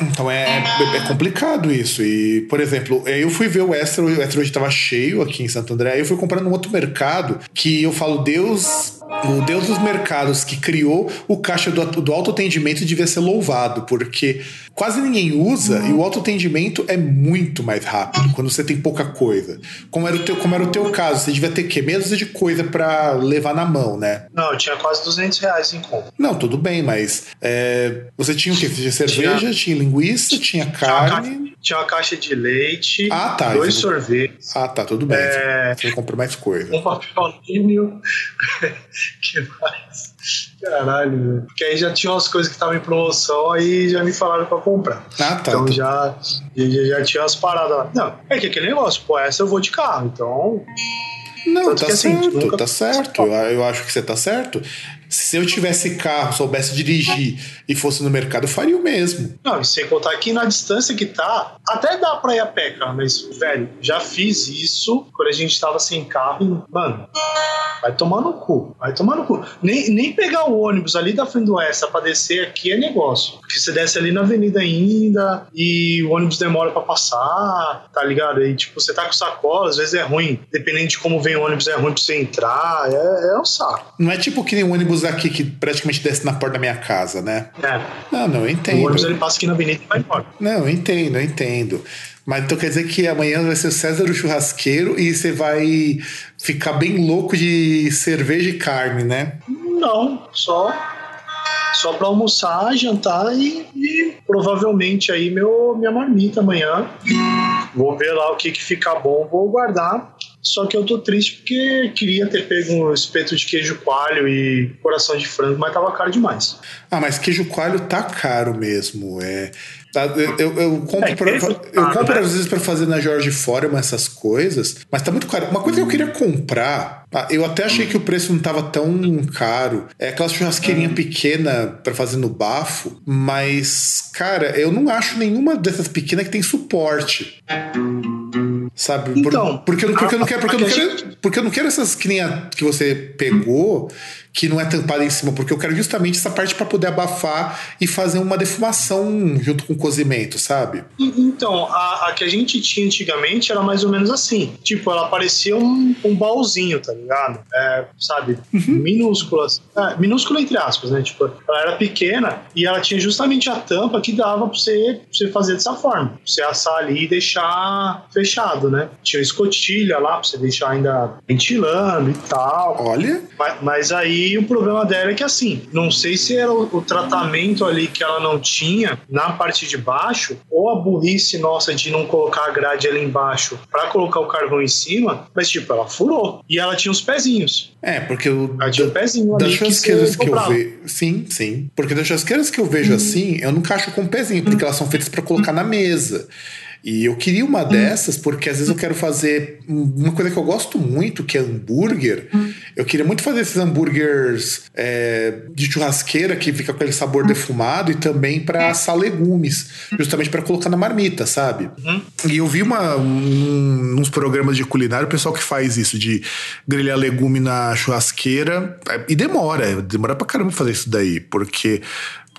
Então é, é complicado isso. E, por exemplo, eu fui ver o Extra, o hoje estava cheio aqui em Santo André. Aí eu fui comprar num outro mercado que eu falo, Deus, o Deus dos mercados que criou o caixa do, do autoatendimento devia ser louvado, porque quase ninguém usa e o autoatendimento é muito mais rápido quando você tem pouca coisa. Como era o teu, como era o teu caso, você devia ter que dúzia de coisa para levar na mão, né? Não, eu tinha quase 200 reais em conta. Não, tudo bem, mas é, você tinha o quê? Você tinha cerveja, tinha, linguiça, tinha carne. tinha uma caixa de leite, Ah, tá. dois Isso- sorvetes, Ah, tá, tudo bem. É. Você comprou mais coisa. um papel alumínio. que mais? Caralho, meu. Porque aí já tinha umas coisas que estavam em promoção, aí já me falaram pra comprar. Ah, tá. Então tá. já, já, já tinha as paradas lá. Não, é que aquele negócio, pô, essa eu vou de carro, então. Não, Tanto tá assim, certo, nunca- tá certo. Eu, eu acho que você tá certo. Se eu tivesse carro, soubesse dirigir e fosse no mercado, eu faria o mesmo. Não, e sem contar que na distância que tá, até dá pra ir a pé, cara, mas, velho, já fiz isso quando a gente tava sem carro e, mano, vai tomar no cu, vai tomar no cu. Nem, nem pegar o ônibus ali da frente do Essa pra descer aqui é negócio. Porque você desce ali na avenida ainda e o ônibus demora pra passar, tá ligado? E, tipo, você tá com sacola, às vezes é ruim, dependendo de como vem o ônibus, é ruim pra você entrar, é, é um saco. Não é tipo que nem o ônibus aqui que praticamente desce na porta da minha casa, né? É, Não, não, eu o entendo. ônibus ele passa aqui na avenida e vai embora. Não, eu entendo, eu entendo. Mas então quer dizer que amanhã vai ser o César o churrasqueiro e você vai ficar bem louco de cerveja e carne, né? Não, só só para almoçar, jantar e, e, provavelmente aí meu, minha marmita amanhã. Vou ver lá o que, que fica bom, vou guardar. Só que eu tô triste porque queria ter pego um espeto de queijo coalho e coração de frango, mas tava caro demais. Ah, mas queijo coalho tá caro mesmo. É. Tá, eu, eu, eu compro, é, pra, eu compro né? às vezes para fazer na Jorge Foreman essas coisas, mas tá muito caro. Uma coisa que eu queria comprar, tá, eu até achei que o preço não tava tão caro, é aquela churrasqueirinha hum. pequena para fazer no bafo, mas, cara, eu não acho nenhuma dessas pequenas que tem suporte. Sabe? Então, porque, porque, porque, eu não quero, porque, eu não quero, porque eu não quero essas que nem a que você pegou que não é tampada em cima, porque eu quero justamente essa parte para poder abafar e fazer uma defumação junto com o cozimento, sabe? Então, a, a, que a gente tinha antigamente era mais ou menos assim. Tipo, ela parecia um, um baúzinho, tá ligado? É, sabe? Uhum. Minúscula. É, minúscula entre aspas, né? Tipo, ela era pequena e ela tinha justamente a tampa que dava pra você, pra você fazer dessa forma. Pra você assar ali e deixar fechado, né? Tinha escotilha lá pra você deixar ainda ventilando e tal. Olha. mas, mas aí e o problema dela é que, assim, não sei se era o, o, tratamento ali que ela não tinha na parte de baixo, ou a burrice nossa de não colocar a grade ali embaixo para colocar o carvão em cima, mas, tipo, ela furou. E ela tinha os pezinhos. É, porque o. Ela tinha um pezinho das churrasqueiras que, que eu vejo. Sim, sim. Porque das churrasqueiras que eu vejo hum. assim, eu não cacho com pezinho, porque hum. elas são feitas para colocar na mesa. E eu queria uma hum. dessas porque às vezes eu quero fazer uma coisa que eu gosto muito, que é hambúrguer. Hum. Eu queria muito fazer esses hambúrgueres é, de churrasqueira que fica com aquele sabor hum. defumado e também para assar legumes, justamente para colocar na marmita, sabe? E eu vi uma, um, uns programas de culinária o pessoal que faz isso, de grelhar legume na churrasqueira. É, e demora, demora pra caramba fazer isso daí, porque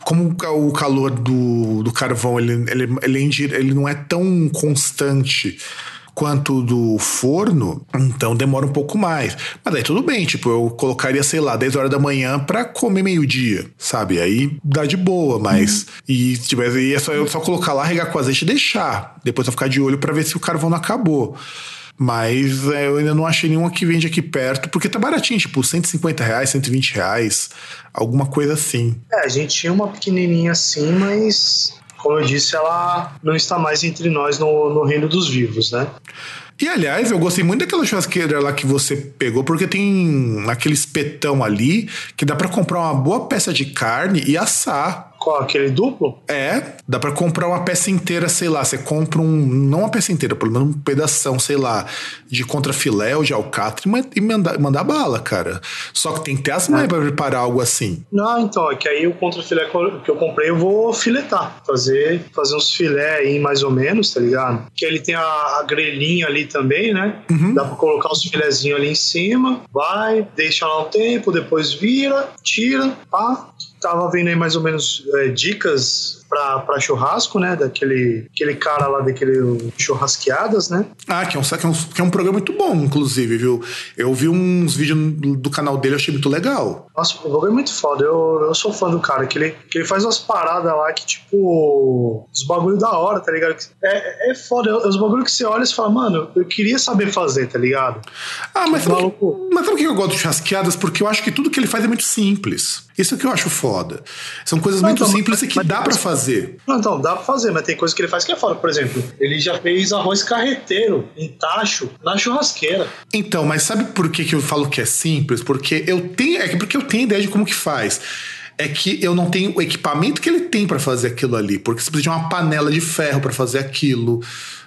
como o calor do, do carvão ele, ele, ele, ele não é tão constante quanto do forno, então demora um pouco mais. Mas daí tudo bem, tipo, eu colocaria, sei lá, 10 horas da manhã para comer meio-dia, sabe? Aí dá de boa, mas. Uhum. E, tipo, aí é só eu só colocar lá, regar com azeite e deixar. Depois eu ficar de olho para ver se o carvão não acabou. Mas é, eu ainda não achei nenhuma que vende aqui perto, porque tá baratinho, tipo, 150 reais, 120 reais, alguma coisa assim. É, a gente tinha uma pequenininha assim, mas como eu disse, ela não está mais entre nós no, no reino dos vivos, né? E aliás, eu gostei muito daquela churrasqueira lá que você pegou, porque tem aquele espetão ali que dá para comprar uma boa peça de carne e assar. Qual? Aquele duplo? É, dá para comprar uma peça inteira, sei lá. Você compra um. Não uma peça inteira, pelo menos um pedação, sei lá, de contrafilé ou de alcatra e mandar, mandar bala, cara. Só que tem que ter as mães é. pra preparar algo assim. Não, então, é que aí o contrafilé que eu comprei eu vou filetar. Fazer, fazer uns filé aí mais ou menos, tá ligado? Que ele tem a, a grelhinha ali também, né? Uhum. Dá pra colocar os filezinhos ali em cima, vai, deixa lá um tempo, depois vira, tira, pá, tava vendo aí mais ou menos é, dicas para churrasco, né? Daquele aquele cara lá daquele churrasqueadas, né? Ah, que é, um, que, é um, que é um programa muito bom, inclusive, viu? Eu vi uns vídeos do canal dele, achei muito legal. Nossa, o programa é muito foda. Eu, eu sou fã do cara, que ele, que ele faz umas paradas lá que, tipo, os bagulho da hora, tá ligado? É, é foda. É os bagulho que você olha e fala, mano, eu queria saber fazer, tá ligado? Ah, mas sabe, mas sabe o que eu gosto de churrasqueadas? Porque eu acho que tudo que ele faz é muito simples. Isso é que eu acho foda. São coisas muito então, simples e que mas, dá para fazer. Não, então, dá pra fazer, mas tem coisas que ele faz que é foda. Por exemplo, ele já fez arroz carreteiro em tacho na churrasqueira. Então, mas sabe por que, que eu falo que é simples? Porque eu tenho. É porque eu tenho ideia de como que faz é que eu não tenho o equipamento que ele tem para fazer aquilo ali, porque você precisa de uma panela de ferro para fazer aquilo.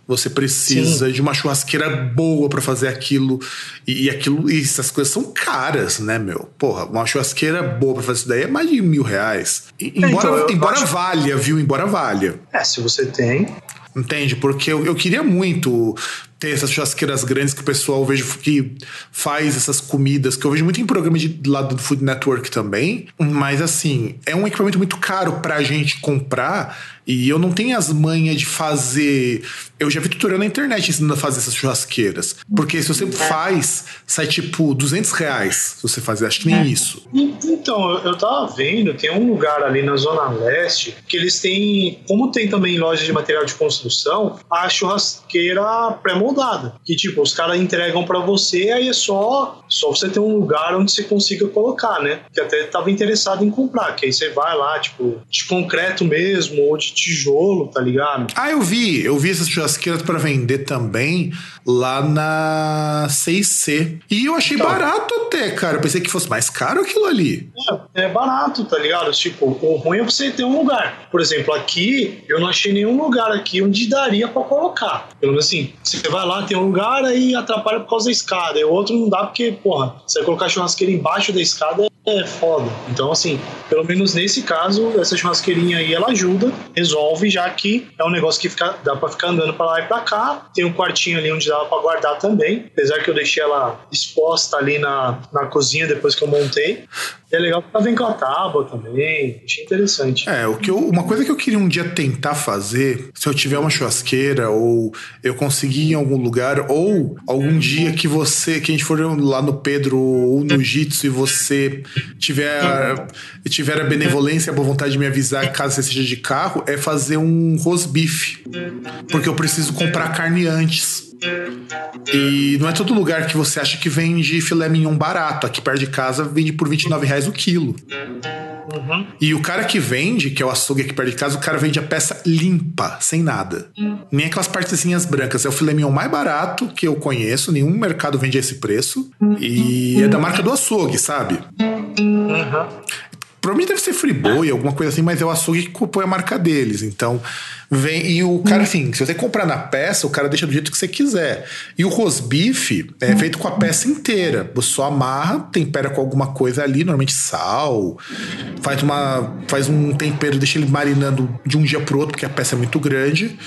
Você precisa Sim. de uma churrasqueira boa para fazer aquilo. E, e, aquilo. E essas coisas são caras, né, meu? Porra, uma churrasqueira boa pra fazer isso daí é mais de mil reais. E, é, embora então, embora acho... valha, viu? Embora valha. É, se você tem. Entende? Porque eu, eu queria muito ter essas churrasqueiras grandes que o pessoal vejo que faz essas comidas, que eu vejo muito em programa de lado do Food Network também. Mas assim, é um equipamento muito caro pra gente comprar e eu não tenho as manhas de fazer. Eu já vi tutorial na internet ensinando a fazer essas churrasqueiras. Porque se você é. faz, sai tipo 200 reais se você fazer. Acho que nem é. isso. Então, eu tava vendo, tem um lugar ali na Zona Leste que eles têm. Como tem também loja de material de construção, a churrasqueira pré pré-moldada. Que tipo, os caras entregam para você, aí é só, só você ter um lugar onde você consiga colocar, né? Que até tava interessado em comprar, que aí você vai lá, tipo, de concreto mesmo, ou de tijolo, tá ligado? Ah, eu vi. Eu vi essas churrasqueiras para vender também lá na 6C. E eu achei Então. barato até, cara. Eu pensei que fosse mais caro aquilo ali. É, é barato, tá ligado? Tipo, o ruim é você ter um lugar. Por exemplo, aqui, eu não achei nenhum lugar aqui onde daria pra colocar. Pelo menos assim, você vai lá, tem um lugar, aí atrapalha por causa da escada. E o outro não dá porque, porra, você vai colocar churrasqueira embaixo da escada é foda. Então, assim, pelo menos nesse caso, essa churrasqueirinha aí, ela ajuda, resolve, já que é um negócio que fica, dá pra ficar andando pra lá e pra cá. Tem um quartinho ali onde dá pra guardar também, apesar que eu deixei ela exposta ali na, na cozinha depois que eu montei. É legal que ela vem com a tábua também, achei interessante. É, o que eu, uma coisa que eu queria um dia tentar fazer, se eu tiver uma churrasqueira ou eu conseguir em algum lugar, ou algum dia que você, que a gente for lá no Pedro ou no Jitsu e você tiver, tiver a benevolência a boa vontade de me avisar caso você seja de carro, é fazer um rosbife. Porque eu preciso comprar carne antes. E não é todo lugar que você acha que vende filé mignon barato. Aqui perto de casa vende por 29 reais o quilo. E o cara que vende, que é o açougue aqui perto de casa, o cara vende a peça limpa, sem nada. Nem aquelas partezinhas brancas. É o filé mignon mais barato que eu conheço. Nenhum mercado vende esse preço. E é da marca do açougue, sabe? Provavelmente deve ser Friboi, alguma coisa assim, mas é o açougue que põe a marca deles. Então, vem. E o cara, assim, se você comprar na peça, o cara deixa do jeito que você quiser. E o rosbife é feito com a peça inteira. Você só amarra, tempera com alguma coisa ali, normalmente sal, faz, uma, faz um tempero, deixa ele marinando de um dia pro outro, porque a peça é muito grande.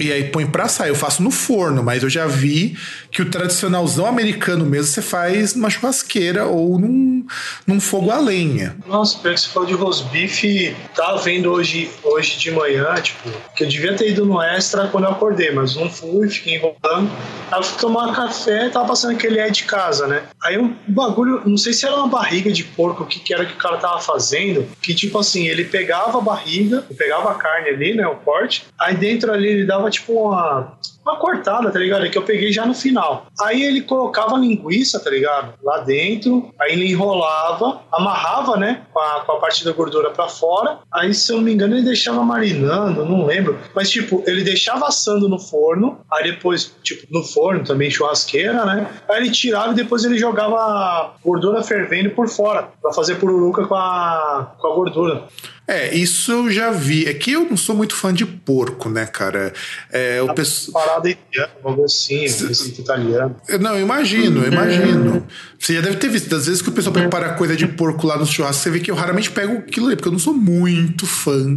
E aí põe pra assar. Eu faço no forno, mas eu já vi que o tradicionalzão americano mesmo você faz numa churrasqueira ou num, num fogo a lenha. Nossa, pior que você falou de rosbife, tava vendo hoje, hoje de manhã, tipo, que eu devia ter ido no extra quando eu acordei, mas não fui, fiquei enrolando. Aí eu fui tomar café, tava passando aquele é de casa, né? Aí um bagulho, não sei se era uma barriga de porco, o que, que era que o cara tava fazendo, que tipo assim, ele pegava a barriga, pegava a carne ali, né, o corte, aí dentro ali ele dava tipo uma, uma cortada, tá ligado? Que eu peguei já no final. Aí ele colocava a linguiça, tá ligado? Lá dentro, aí ele enrolava, amarrava, né? Com a, com a parte da gordura pra fora. Aí, se eu não me engano, ele deixava marinando, não lembro. Mas, tipo, ele deixava assando no forno. Aí depois, tipo, no forno também, churrasqueira, né? Aí ele tirava e depois ele jogava gordura fervendo por fora. Pra fazer pururuca com a, com a gordura. É, isso eu já vi. É que eu não sou muito fã de porco, né, cara? É, o pessoal. Parada italiana, algo assim, receita italiana. Não, eu imagino, eu imagino. Você já deve ter visto, das vezes que o pessoal prepara coisa de porco lá no churrasco, você vê que eu raramente pego aquilo ali, porque eu não sou muito fã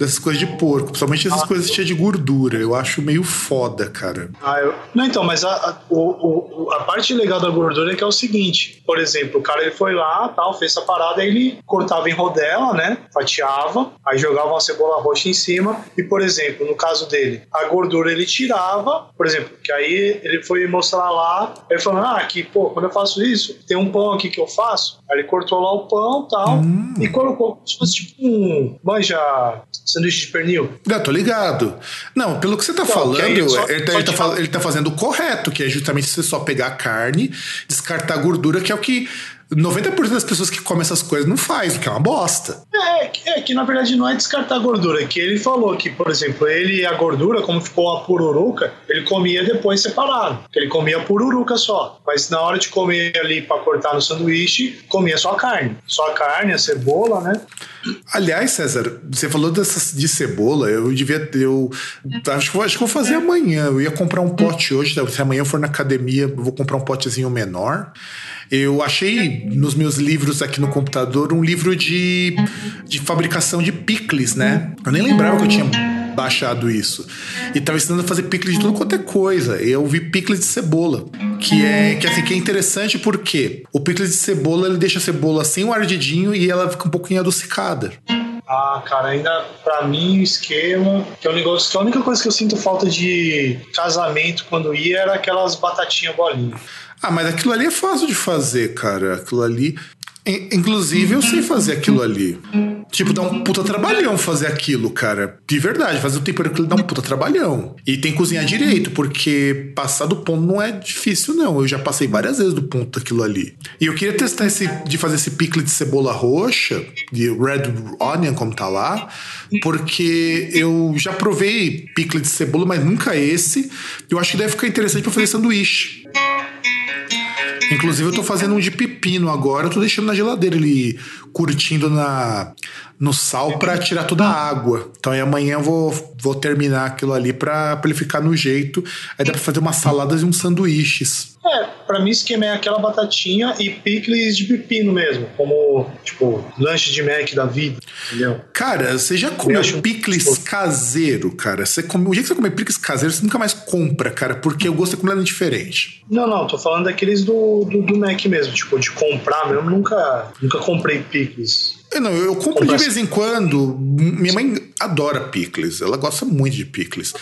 dessas coisas de porco, principalmente essas coisas cheias de gordura. Eu acho meio foda, cara. Ah, eu... Não, então, mas a, a, o, o- a parte legal da gordura é que é o seguinte: por exemplo, o cara ele foi lá, tal, fez essa parada, aí ele cortava em rodela, né? Fatiava, aí jogava uma cebola roxa em cima. E, por exemplo, no caso dele, a gordura ele tirava, por exemplo, que aí ele foi mostrar lá, ele falou: Ah, aqui, pô, quando eu faço isso, tem um pão aqui que eu faço. Aí ele cortou lá o pão tal, e colocou como se fosse tipo um. Manja, sanduíche de pernil. Não, tô ligado. Não, pelo que você tá Então, falando, aí só- ele, tá, ele tá ele tá fazendo o correto, que é justamente você só pegar a carne, descartar a gordura, que é o que 90% das pessoas que comem essas coisas não faz, o que é uma bosta. É, que- é que na verdade não é descartar a gordura, que ele falou que, por exemplo, ele a gordura, como ficou a pururuca, ele comia depois separado, ele comia a pururuca só, mas na hora de comer ali pra cortar no sanduíche, comia só a carne, só a carne, a cebola, né? Aliás, César, você falou dessas de cebola, eu devia. Eu acho que, vou- acho que vou fazer amanhã. Eu ia comprar um pote hoje, se amanhã eu for na academia, eu vou comprar um potezinho menor. Eu achei nos meus livros aqui no computador um livro de, de fabricação de picles, né? Eu nem lembrava que eu tinha baixado isso. E tava ensinando a fazer picles de tudo quanto é coisa. Eu vi picles de cebola. Que é, que, assim, que é interessante porque o picles de cebola ele deixa a cebola sem o ardidinho e ela fica um pouquinho adocicada. Ah, cara, ainda pra mim o esquema, que é um negócio que a única coisa que eu sinto falta de casamento quando ia era aquelas batatinhas bolinhas. Ah, mas aquilo ali é fácil de fazer, cara. Aquilo ali. In- Inclusive, eu sei fazer aquilo ali. Tipo, dá um puta trabalhão fazer aquilo, cara. De verdade, fazer o tempero aquilo dá um puta trabalhão. E tem que cozinhar direito, porque passar do ponto não é difícil, não. Eu já passei várias vezes do ponto daquilo ali. E eu queria testar esse, de fazer esse picle de cebola roxa, de red onion, como tá lá, porque eu já provei picle de cebola, mas nunca esse. Eu acho que deve ficar interessante pra fazer sanduíche. Inclusive, eu tô fazendo um de pepino agora. Eu tô deixando na geladeira ele curtindo na, no sal pra tirar toda a água. Então, aí amanhã eu vou, vou terminar aquilo ali pra, pra ele ficar no jeito. Aí dá pra fazer umas saladas e uns sanduíches. É, pra mim esquema é aquela batatinha e picles de pepino mesmo, como, tipo, lanche de Mac da vida, entendeu? Cara, você já comeu picles caseiro, cara? Você come, o dia que você comer picles caseiro, você nunca mais compra, cara, porque o gosto é completamente diferente. Não, não, tô falando daqueles do, do, do Mac mesmo, tipo, de comprar mesmo, nunca, nunca comprei picles. Eu, não, eu compro de vez em quando. Minha mãe adora picles, ela gosta muito de picles.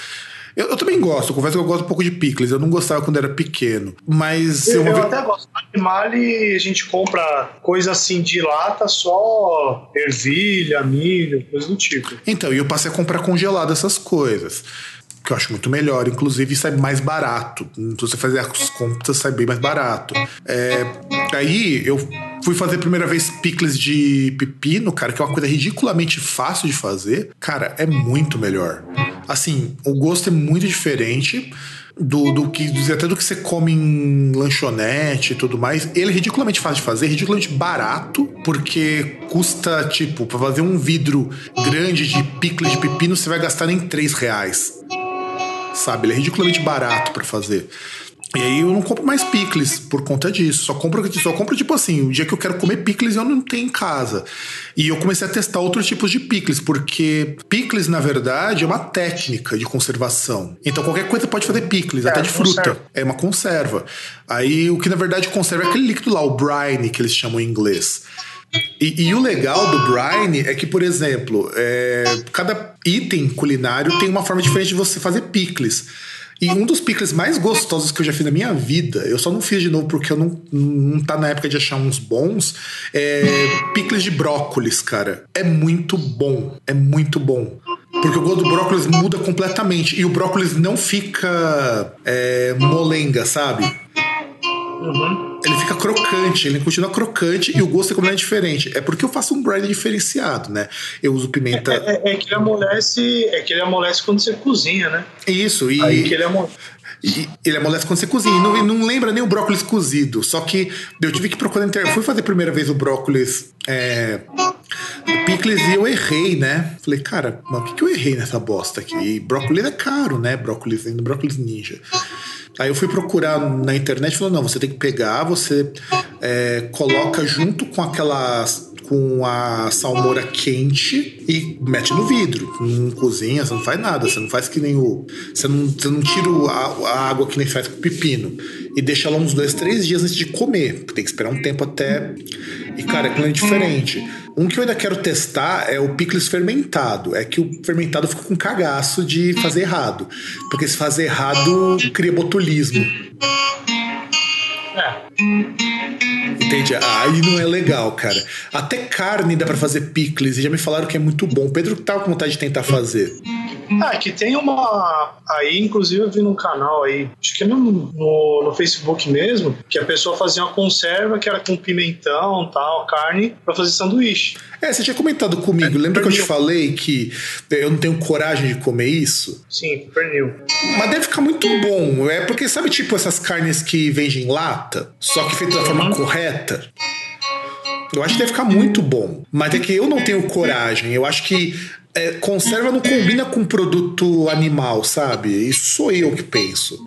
Eu, eu também gosto, eu confesso que eu gosto um pouco de picles. Eu não gostava quando era pequeno. Mas Eu, eu vez- até gosto. Na Mali a gente compra coisa assim de lata, só ervilha, milho, coisa do tipo. Então, e eu passei a comprar congelado essas coisas. Que eu acho muito melhor. Inclusive, sai mais barato. Se você fazer as contas, sai bem mais barato. É, aí, eu fui fazer a primeira vez picles de pepino, cara, que é uma coisa ridiculamente fácil de fazer. Cara, é muito melhor. Assim, o gosto é muito diferente do, do que até do que você come em lanchonete e tudo mais. Ele é ridiculamente fácil de fazer, ridiculamente barato, porque custa, tipo, pra fazer um vidro grande de picles de pepino, você vai gastar em 3 reais. Sabe? Ele é ridiculamente barato pra fazer. E aí eu não compro mais picles por conta disso. Só compro, só compro tipo assim, o dia que eu quero comer picles eu não tenho em casa. E eu comecei a testar outros tipos de picles, porque picles, na verdade, é uma técnica de conservação. Então qualquer coisa pode fazer picles, até de fruta. conserva. É uma conserva. Aí o que na verdade conserva é aquele líquido lá, o brine, que eles chamam em inglês. E, e o legal do brine é que, por exemplo, é, cada item culinário tem uma forma diferente de você fazer picles. E um dos picles mais gostosos que eu já fiz na minha vida, eu só não fiz de novo porque eu não, não tá na época de achar uns bons, é picles de brócolis, cara. É muito bom, é muito bom. Porque o gosto do brócolis muda completamente. E o brócolis não fica é, molenga, sabe? Ele fica crocante, ele continua crocante e o gosto é completamente diferente. É porque eu faço um brine diferenciado, né? Eu uso pimenta. É, é que ele amolece, é que ele amolece quando você cozinha, né? Isso, e, Aí que ele amolece. e ele amolece quando você cozinha. E não, não lembra nem o brócolis cozido. Só que eu tive que procurar na internet. Fui fazer a primeira vez o brócolis. É, picles e eu errei, né? Falei, cara, mas o que, que eu errei nessa bosta aqui? E brócolis é caro, né? Brócolis, brócolis ninja. Aí eu fui procurar na internet e falou: não, você tem que pegar, você é, coloca junto com aquelas. Com a salmoura quente e mete no vidro. Não cozinha, você não faz nada. Você não faz que nem o. Você não, você não tira a, a água que nem faz com o pepino. E deixa lá uns dois, três dias antes de comer. Porque tem que esperar um tempo até. E, cara, é diferente. Um que eu ainda quero testar é o picles fermentado. É que o fermentado fica com cagaço de fazer errado. Porque se fazer errado, cria botulismo. É. Entende? Aí não é legal, cara. Até carne dá pra fazer picles e já me falaram que é muito bom. Pedro tava com vontade de tentar fazer. Ah, que tem uma. Aí, inclusive, eu vi num canal aí, acho que é no, no, no Facebook mesmo, que a pessoa fazia uma conserva que era com pimentão tal, carne, pra fazer sanduíche. É, você tinha comentado comigo. Lembra que eu te falei que eu não tenho coragem de comer isso? Sim, pernil. Mas deve ficar muito bom. É porque sabe, tipo, essas carnes que vendem em lata, só que feito da forma correta? Eu acho que deve ficar muito bom. Mas é que eu não tenho coragem. Eu acho que é, conserva não combina com produto animal, sabe? Isso sou eu que penso.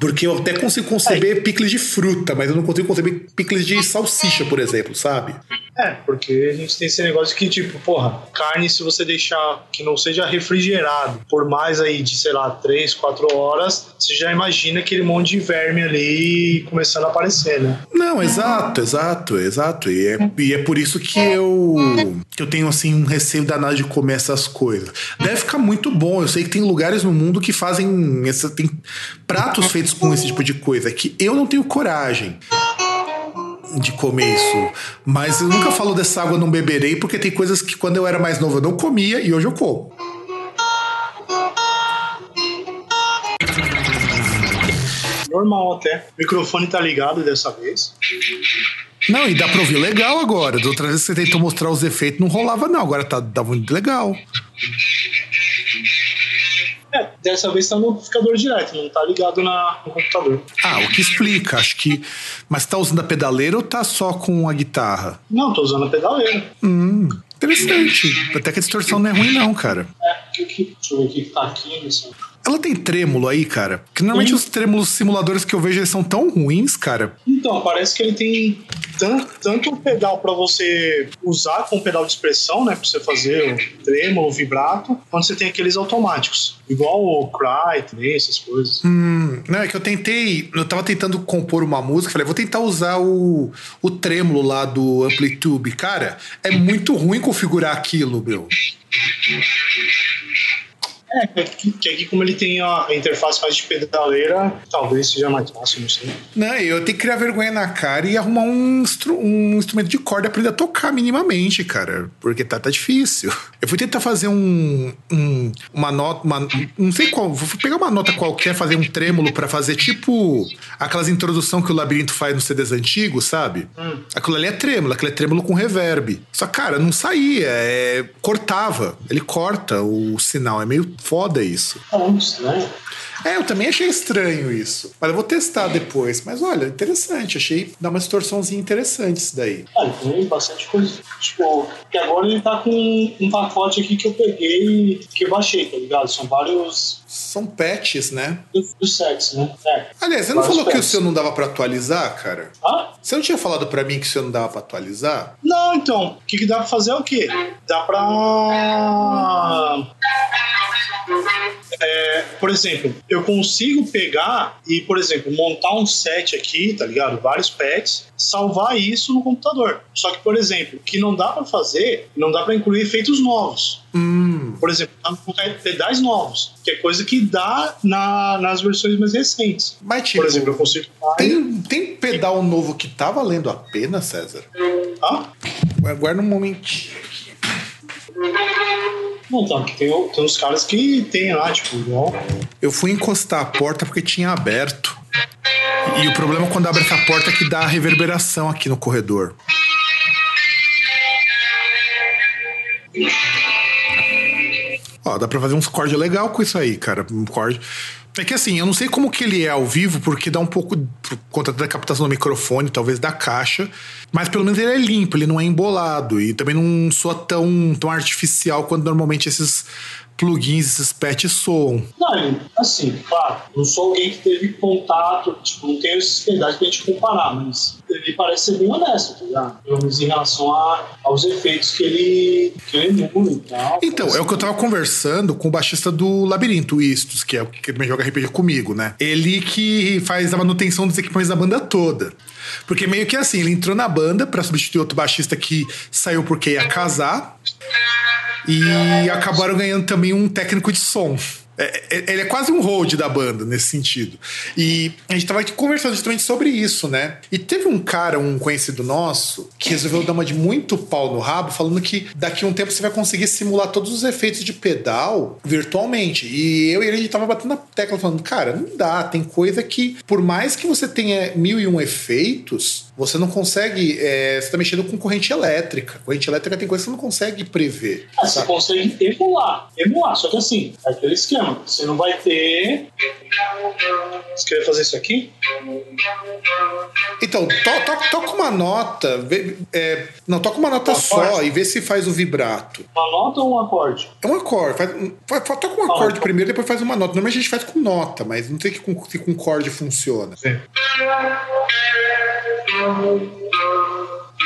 Porque eu até consigo conceber picles de fruta, mas eu não consigo conceber picles de salsicha, por exemplo, sabe? É, porque a gente tem esse negócio que, tipo, porra, carne, se você deixar que não seja refrigerado por mais aí de, sei lá, 3, 4 horas, você já imagina aquele monte de verme ali começando a aparecer, né? Não, exato, exato, exato. E é, e é por isso que eu, que eu tenho assim um receio danado de comer essas coisas. Deve ficar muito bom. Eu sei que tem lugares no mundo que fazem essa, tem pratos feitos com esse tipo de coisa que eu não tenho coragem. De comer isso. Mas eu nunca falo dessa água não beberei, porque tem coisas que quando eu era mais novo eu não comia e hoje eu como. Normal até. O microfone tá ligado dessa vez. Não, e dá pra ouvir legal agora. Da outra vez que você tentou mostrar os efeitos, não rolava, não. Agora tá, tá muito legal. É, dessa vez tá no amplificador direto, não tá ligado na, no computador. Ah, o que explica, acho que. Mas tá usando a pedaleira ou tá só com a guitarra? Não, tô usando a pedaleira. Hum, interessante. Até que a distorção não é ruim, não, cara. É, deixa eu ver o que tá aqui. Ela tem trêmulo aí, cara? Porque normalmente Sim. os trêmulos simuladores que eu vejo eles são tão ruins, cara. Então, parece que ele tem tan- tanto o pedal para você usar com o pedal de expressão, né? Pra você fazer o tremolo, o vibrato, quando você tem aqueles automáticos. Igual o Cry também, essas coisas. Hum, não, é que eu tentei. Eu tava tentando compor uma música, falei, vou tentar usar o, o trêmulo lá do Amplitude. Cara, é muito ruim configurar aquilo, meu. É, que aqui, como ele tem a interface mais de pedaleira, talvez seja mais fácil, não sei. Não, eu tenho que criar vergonha na cara e arrumar um, instru- um instrumento de corda e aprender a tocar minimamente, cara. Porque tá, tá difícil. Eu fui tentar fazer um, um- uma nota. uma- não sei qual. Vou pegar uma nota qualquer, fazer um trêmulo pra fazer tipo aquelas introdução que o labirinto faz nos CDs antigos, sabe? Aquilo ali é trêmulo, aquilo é trêmulo com reverb. Só, cara, não saía, é, cortava. Ele corta o sinal. É meio foda isso. É estranho. É, eu também achei estranho isso. Mas eu vou testar depois. Mas olha, interessante. Achei dá uma distorçãozinha interessante isso daí. Ah, ele tem bastante coisa. Tipo, que agora ele tá com um pacote aqui que eu peguei e que eu baixei, tá ligado? São vários São patches, né? dos dos sets, né? É. Aliás, você não Vários falou que o patches. seu não dava pra atualizar, cara? Ah? Você não tinha falado pra mim que o seu não dava pra atualizar? Não, então, o que, que dá pra fazer é o quê? Dá pra. É, por exemplo, eu consigo pegar e, por exemplo, montar um set aqui, tá ligado? Vários pets, salvar isso no computador. Só que, por exemplo, o que não dá pra fazer, não dá pra incluir efeitos novos. Hum. Por exemplo, dá pra colocar pedais novos, que é coisa que dá na- nas versões mais recentes. Mas, tipo, Por exemplo, eu consigo. tem, tem pedal novo que tá valendo a pena, César? Ah? Aguarda um momentinho. Não, tá, tem, tem uns caras que tem lá, tipo, igual. Eu fui encostar a porta porque tinha aberto. E o problema quando abre essa porta é que dá reverberação aqui no corredor. Ó, dá pra fazer uns cordes legal com isso aí, cara. Um corte. É que assim, eu não sei como que ele é ao vivo, porque dá um pouco por conta da captação do microfone, talvez da caixa, mas pelo menos ele é limpo, ele não é embolado e também não soa tão, tão artificial quanto normalmente esses plugins, esses patches soam. Não, assim, claro, não sou alguém que teve contato, tipo, não tenho esses pedais pra gente comparar, mas ele parece ser bem honesto, tá ligado? Pelo menos em relação a, aos efeitos que ele, que ele emula e tal. Então, é o que eu tava conversando com o baixista do Labirinto, o Istos, que é o que também joga RPG comigo, né? Ele que faz a manutenção dos equipamentos da banda toda. Porque meio que assim, ele entrou na banda pra substituir outro baixista que saiu porque ia casar. E acabaram ganhando também um técnico de som. É, é- ele é quase um hold da banda nesse sentido. E a gente tava aqui conversando justamente sobre isso, né? E teve um cara, um conhecido nosso, que resolveu dar uma de muito pau no rabo, falando que daqui a um tempo você vai conseguir simular todos os efeitos de pedal virtualmente. E eu e ele a gente tava batendo na tecla falando, cara, não dá, tem coisa que, por mais que você tenha mil e um efeitos, você não consegue. é, você tá mexendo com corrente elétrica. Corrente elétrica tem coisa que você não consegue prever. Ah, você consegue emular, emular, só que assim, é aquele esquema, você não vai ter. Você queria fazer isso aqui? Então, to, to- toca uma nota. vê- é, não, toca uma nota Um só acorde? e vê se faz o vibrato. Uma nota ou um acorde? É um acorde. Faz, um- faz- toca um acorde então. primeiro, depois faz uma nota. Normalmente a gente faz com nota, mas não sei que com, se com acorde funciona.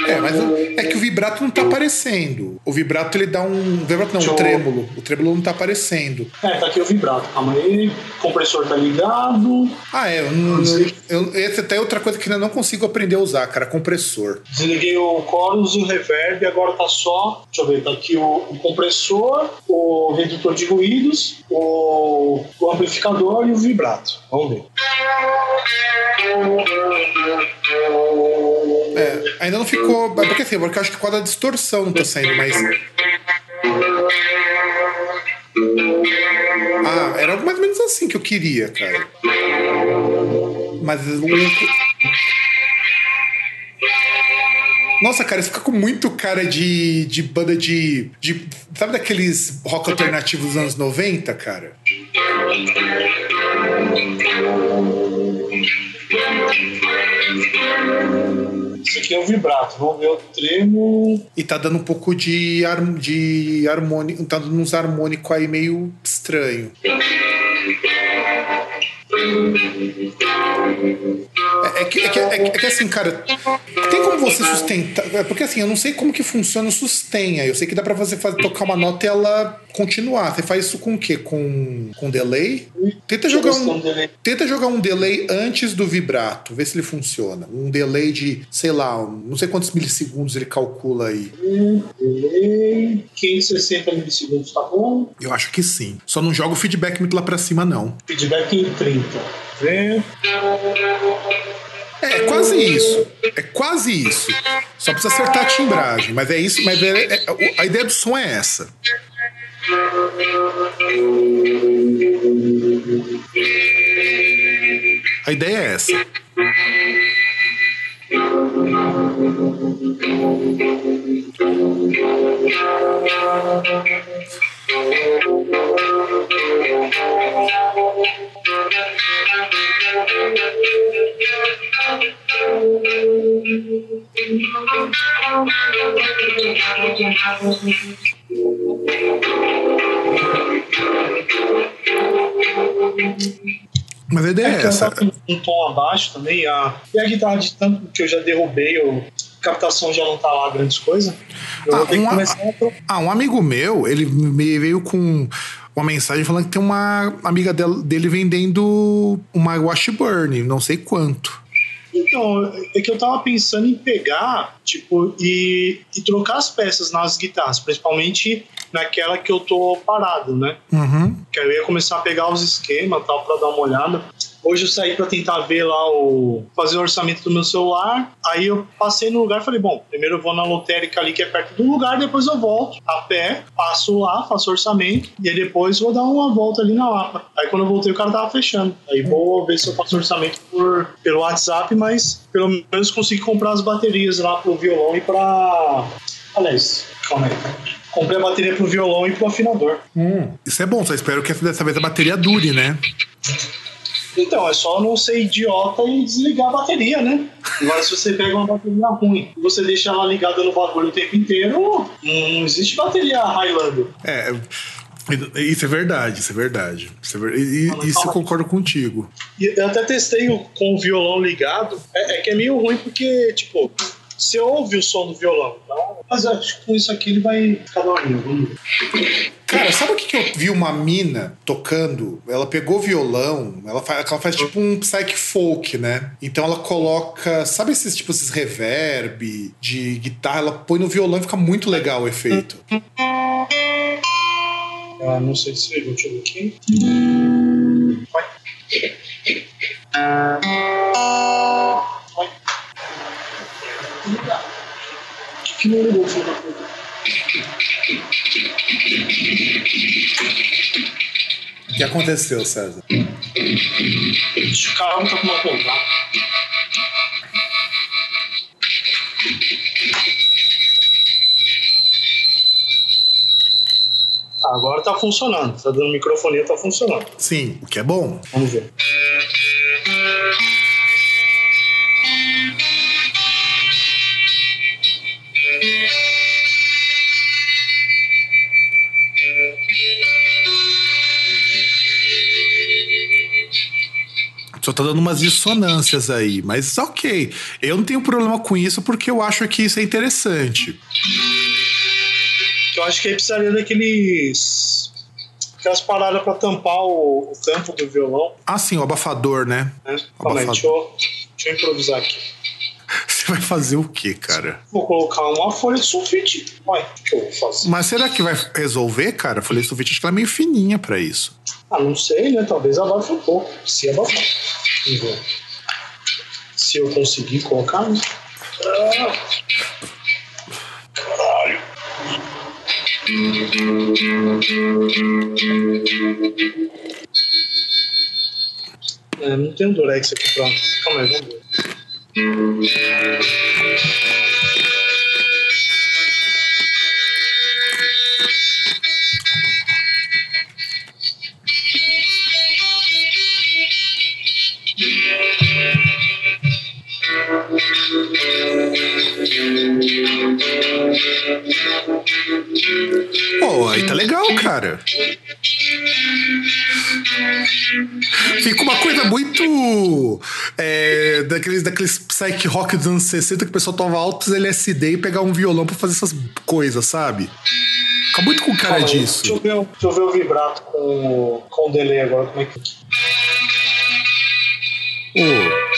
É, mas é que o vibrato não tá aparecendo. O vibrato ele dá um. O vibrato não, Deixa o trêmulo. O trêmulo não tá aparecendo. É, tá aqui o vibrato, calma aí. O compressor tá ligado. Ah, é. Eu, não- eu, essa até é outra coisa que eu não consigo aprender a usar, cara. Compressor. Desliguei o chorus e o reverb, agora tá só. Deixa eu ver, tá aqui o, o compressor, o redutor de ruídos, o, o amplificador e o vibrato. Vamos ver. É, ainda não ficou. É Porque assim, porque eu acho que quando a distorção não tá saindo, mas. Ah, era mais ou menos assim que eu queria, cara. Mas. Nossa, cara, isso fica com muito cara de, de banda de, de. Sabe daqueles rock alternativos dos anos 90, cara? Isso aqui é o vibrato. Vamos ver o tremo. E tá dando um pouco de, har de harmônico. Tá dando uns harmônicos aí meio estranho. É, é que, é, que, é, que, é que assim, cara, tem como você sustentar. é Porque assim, eu não sei como que funciona o sustenha. Eu sei que dá pra você fazer, tocar uma nota e ela continuar. Você faz isso com o quê? Com, com delay? Tenta jogar um. Tenta jogar um delay antes do vibrato, ver se ele funciona. Um delay de, sei lá, um- não sei quantos milissegundos ele calcula aí. Delay. 560 milissegundos, tá bom? Eu acho que sim. Só não joga o feedback muito lá pra cima, não. Feedback em 30. Vê. É, é quase isso. É quase isso. Só precisa acertar a timbragem. Mas é isso. Mas é- é- a ideia do som é essa. A ideia é essa. Mas a ideia é É, essa. Um tom abaixo também. A... E a guitarra de tanto que eu já derrubei, eu... captação já não tá lá grandes coisas. Eu Ah, vou ter que uma- começar a. Ah, um amigo meu, ele me veio com uma mensagem falando que tem uma amiga del- dele vendendo uma Washburn, não sei quanto. Então, é que eu tava pensando em pegar, tipo, e, e trocar as peças nas guitarras, principalmente naquela que eu tô parado, né? Uhum. Que aí eu ia começar a pegar os esquemas e tal pra dar uma olhada. Hoje eu saí pra tentar ver lá o. fazer o orçamento do meu celular. Aí eu passei no lugar e falei: bom, primeiro eu vou na lotérica ali que é perto do lugar, depois eu volto a pé, passo lá, faço orçamento, e aí depois vou dar uma volta ali na Lapa. Aí quando eu voltei o cara tava fechando. Aí vou ver se eu faço orçamento por, pelo WhatsApp, mas pelo menos consegui comprar as baterias lá pro violão e pra. Aliás, calma aí. Comprei a bateria pro violão e pro afinador. Isso é bom, só espero que dessa vez a bateria dure, né? Então, é só não ser idiota e desligar a bateria, né? Agora, se você pega uma bateria ruim e você deixa ela ligada no bagulho o tempo inteiro, não, existe bateria Highlander. É. Isso é verdade, isso é verdade. Isso, é ver- e- isso eu concordo contigo. Eu até testei com o violão ligado. É, é que é meio ruim porque, tipo, você ouve o som do violão. Então, mas acho que com isso aqui ele vai ficar. Vamos ver. Cara, sabe o que, que eu vi uma mina tocando? Ela pegou violão, ela faz, ela faz tipo um psych folk, né? Então ela coloca, sabe esses tipo esses reverb de guitarra, ela põe no violão e fica muito legal o efeito. Ah, não sei se deixa eu ver aqui. Vai. O que aconteceu, César? Ixi, O carro tá com uma conta. Agora tá funcionando. Tá dando microfonia, tá funcionando. Sim, o que é bom. Vamos ver. Só tá dando umas dissonâncias aí, mas ok. Eu não tenho problema com isso porque eu acho que isso é interessante. Eu acho que aí precisaria daqueles. Aquelas paradas pra tampar o, o tampo do violão. Ah, sim, o abafador, né? Aí, Abafador. deixa eu, deixa eu improvisar aqui. Você vai fazer o quê, cara? Vou colocar uma folha de sulfite. Vai, o que eu vou fazer? Mas será que vai resolver, cara? A folha de sulfite acho que ela é meio fininha pra isso. Ah, não sei, né? Talvez abafe um pouco. Se abafar. Se eu conseguir colocar, né? É, não tem um Durex aqui pronto. Calma aí, vamos ver. Pô, aí tá legal, cara. Fica uma coisa muito. É, daqueles, daqueles psych rock dos anos 60 que o pessoal toma altos LSD e pegar um violão pra fazer essas coisas, sabe? Fica muito com cara Calma disso. Deixa eu, ver, o- deixa eu ver o vibrato com, o- com o delay agora, como é que. Ô,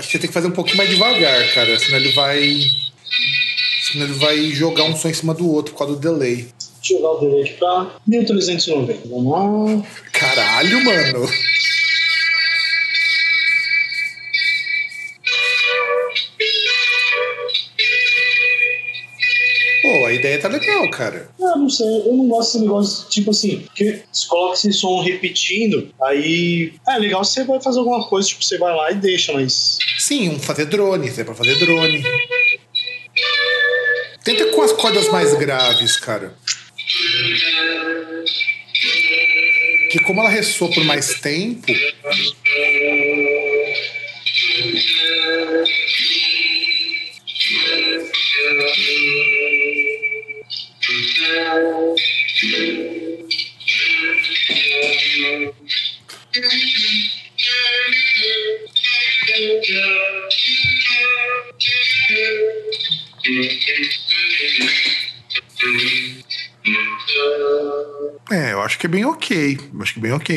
Acho que você tem que fazer um pouquinho mais devagar, cara. Senão ele vai. Senão ele vai jogar um som em cima do outro por causa do delay. Deixa eu jogar o delay pra 1390. Vamos lá. Caralho, mano. Ideia tá legal, cara. Ah, não sei, eu não gosto desse negócio, tipo assim, que você coloca esse som repetindo, aí. É legal se você vai fazer alguma coisa, tipo, você vai lá e deixa, mas. Sim, um fazer drone, isso é pra fazer drone. Tenta com as cordas mais graves, cara. Que como ela ressoa por mais tempo. Que é bem ok. Acho que é bem ok.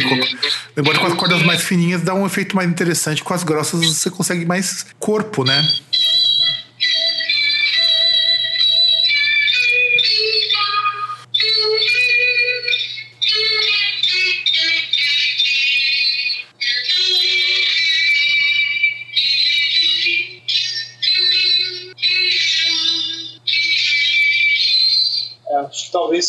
Lembrando com as cordas mais fininhas dá um efeito mais interessante. Com as grossas você consegue mais corpo, né?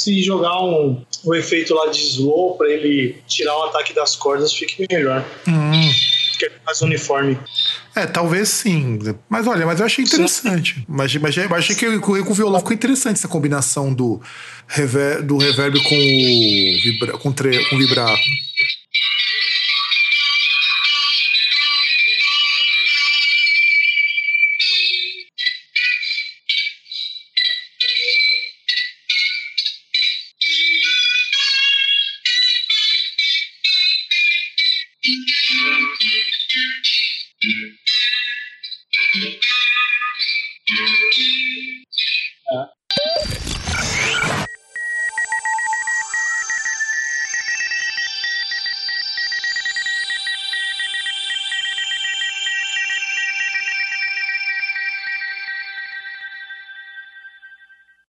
Se jogar um, um efeito lá de slow pra ele tirar o ataque das cordas fique melhor. Hum. Fica mais uniforme. É, talvez sim. Mas olha, mas eu achei interessante. Mas, mas eu achei que com o violão ficou interessante essa combinação do, rever, do reverb com o vibra, com, tre, com vibrar.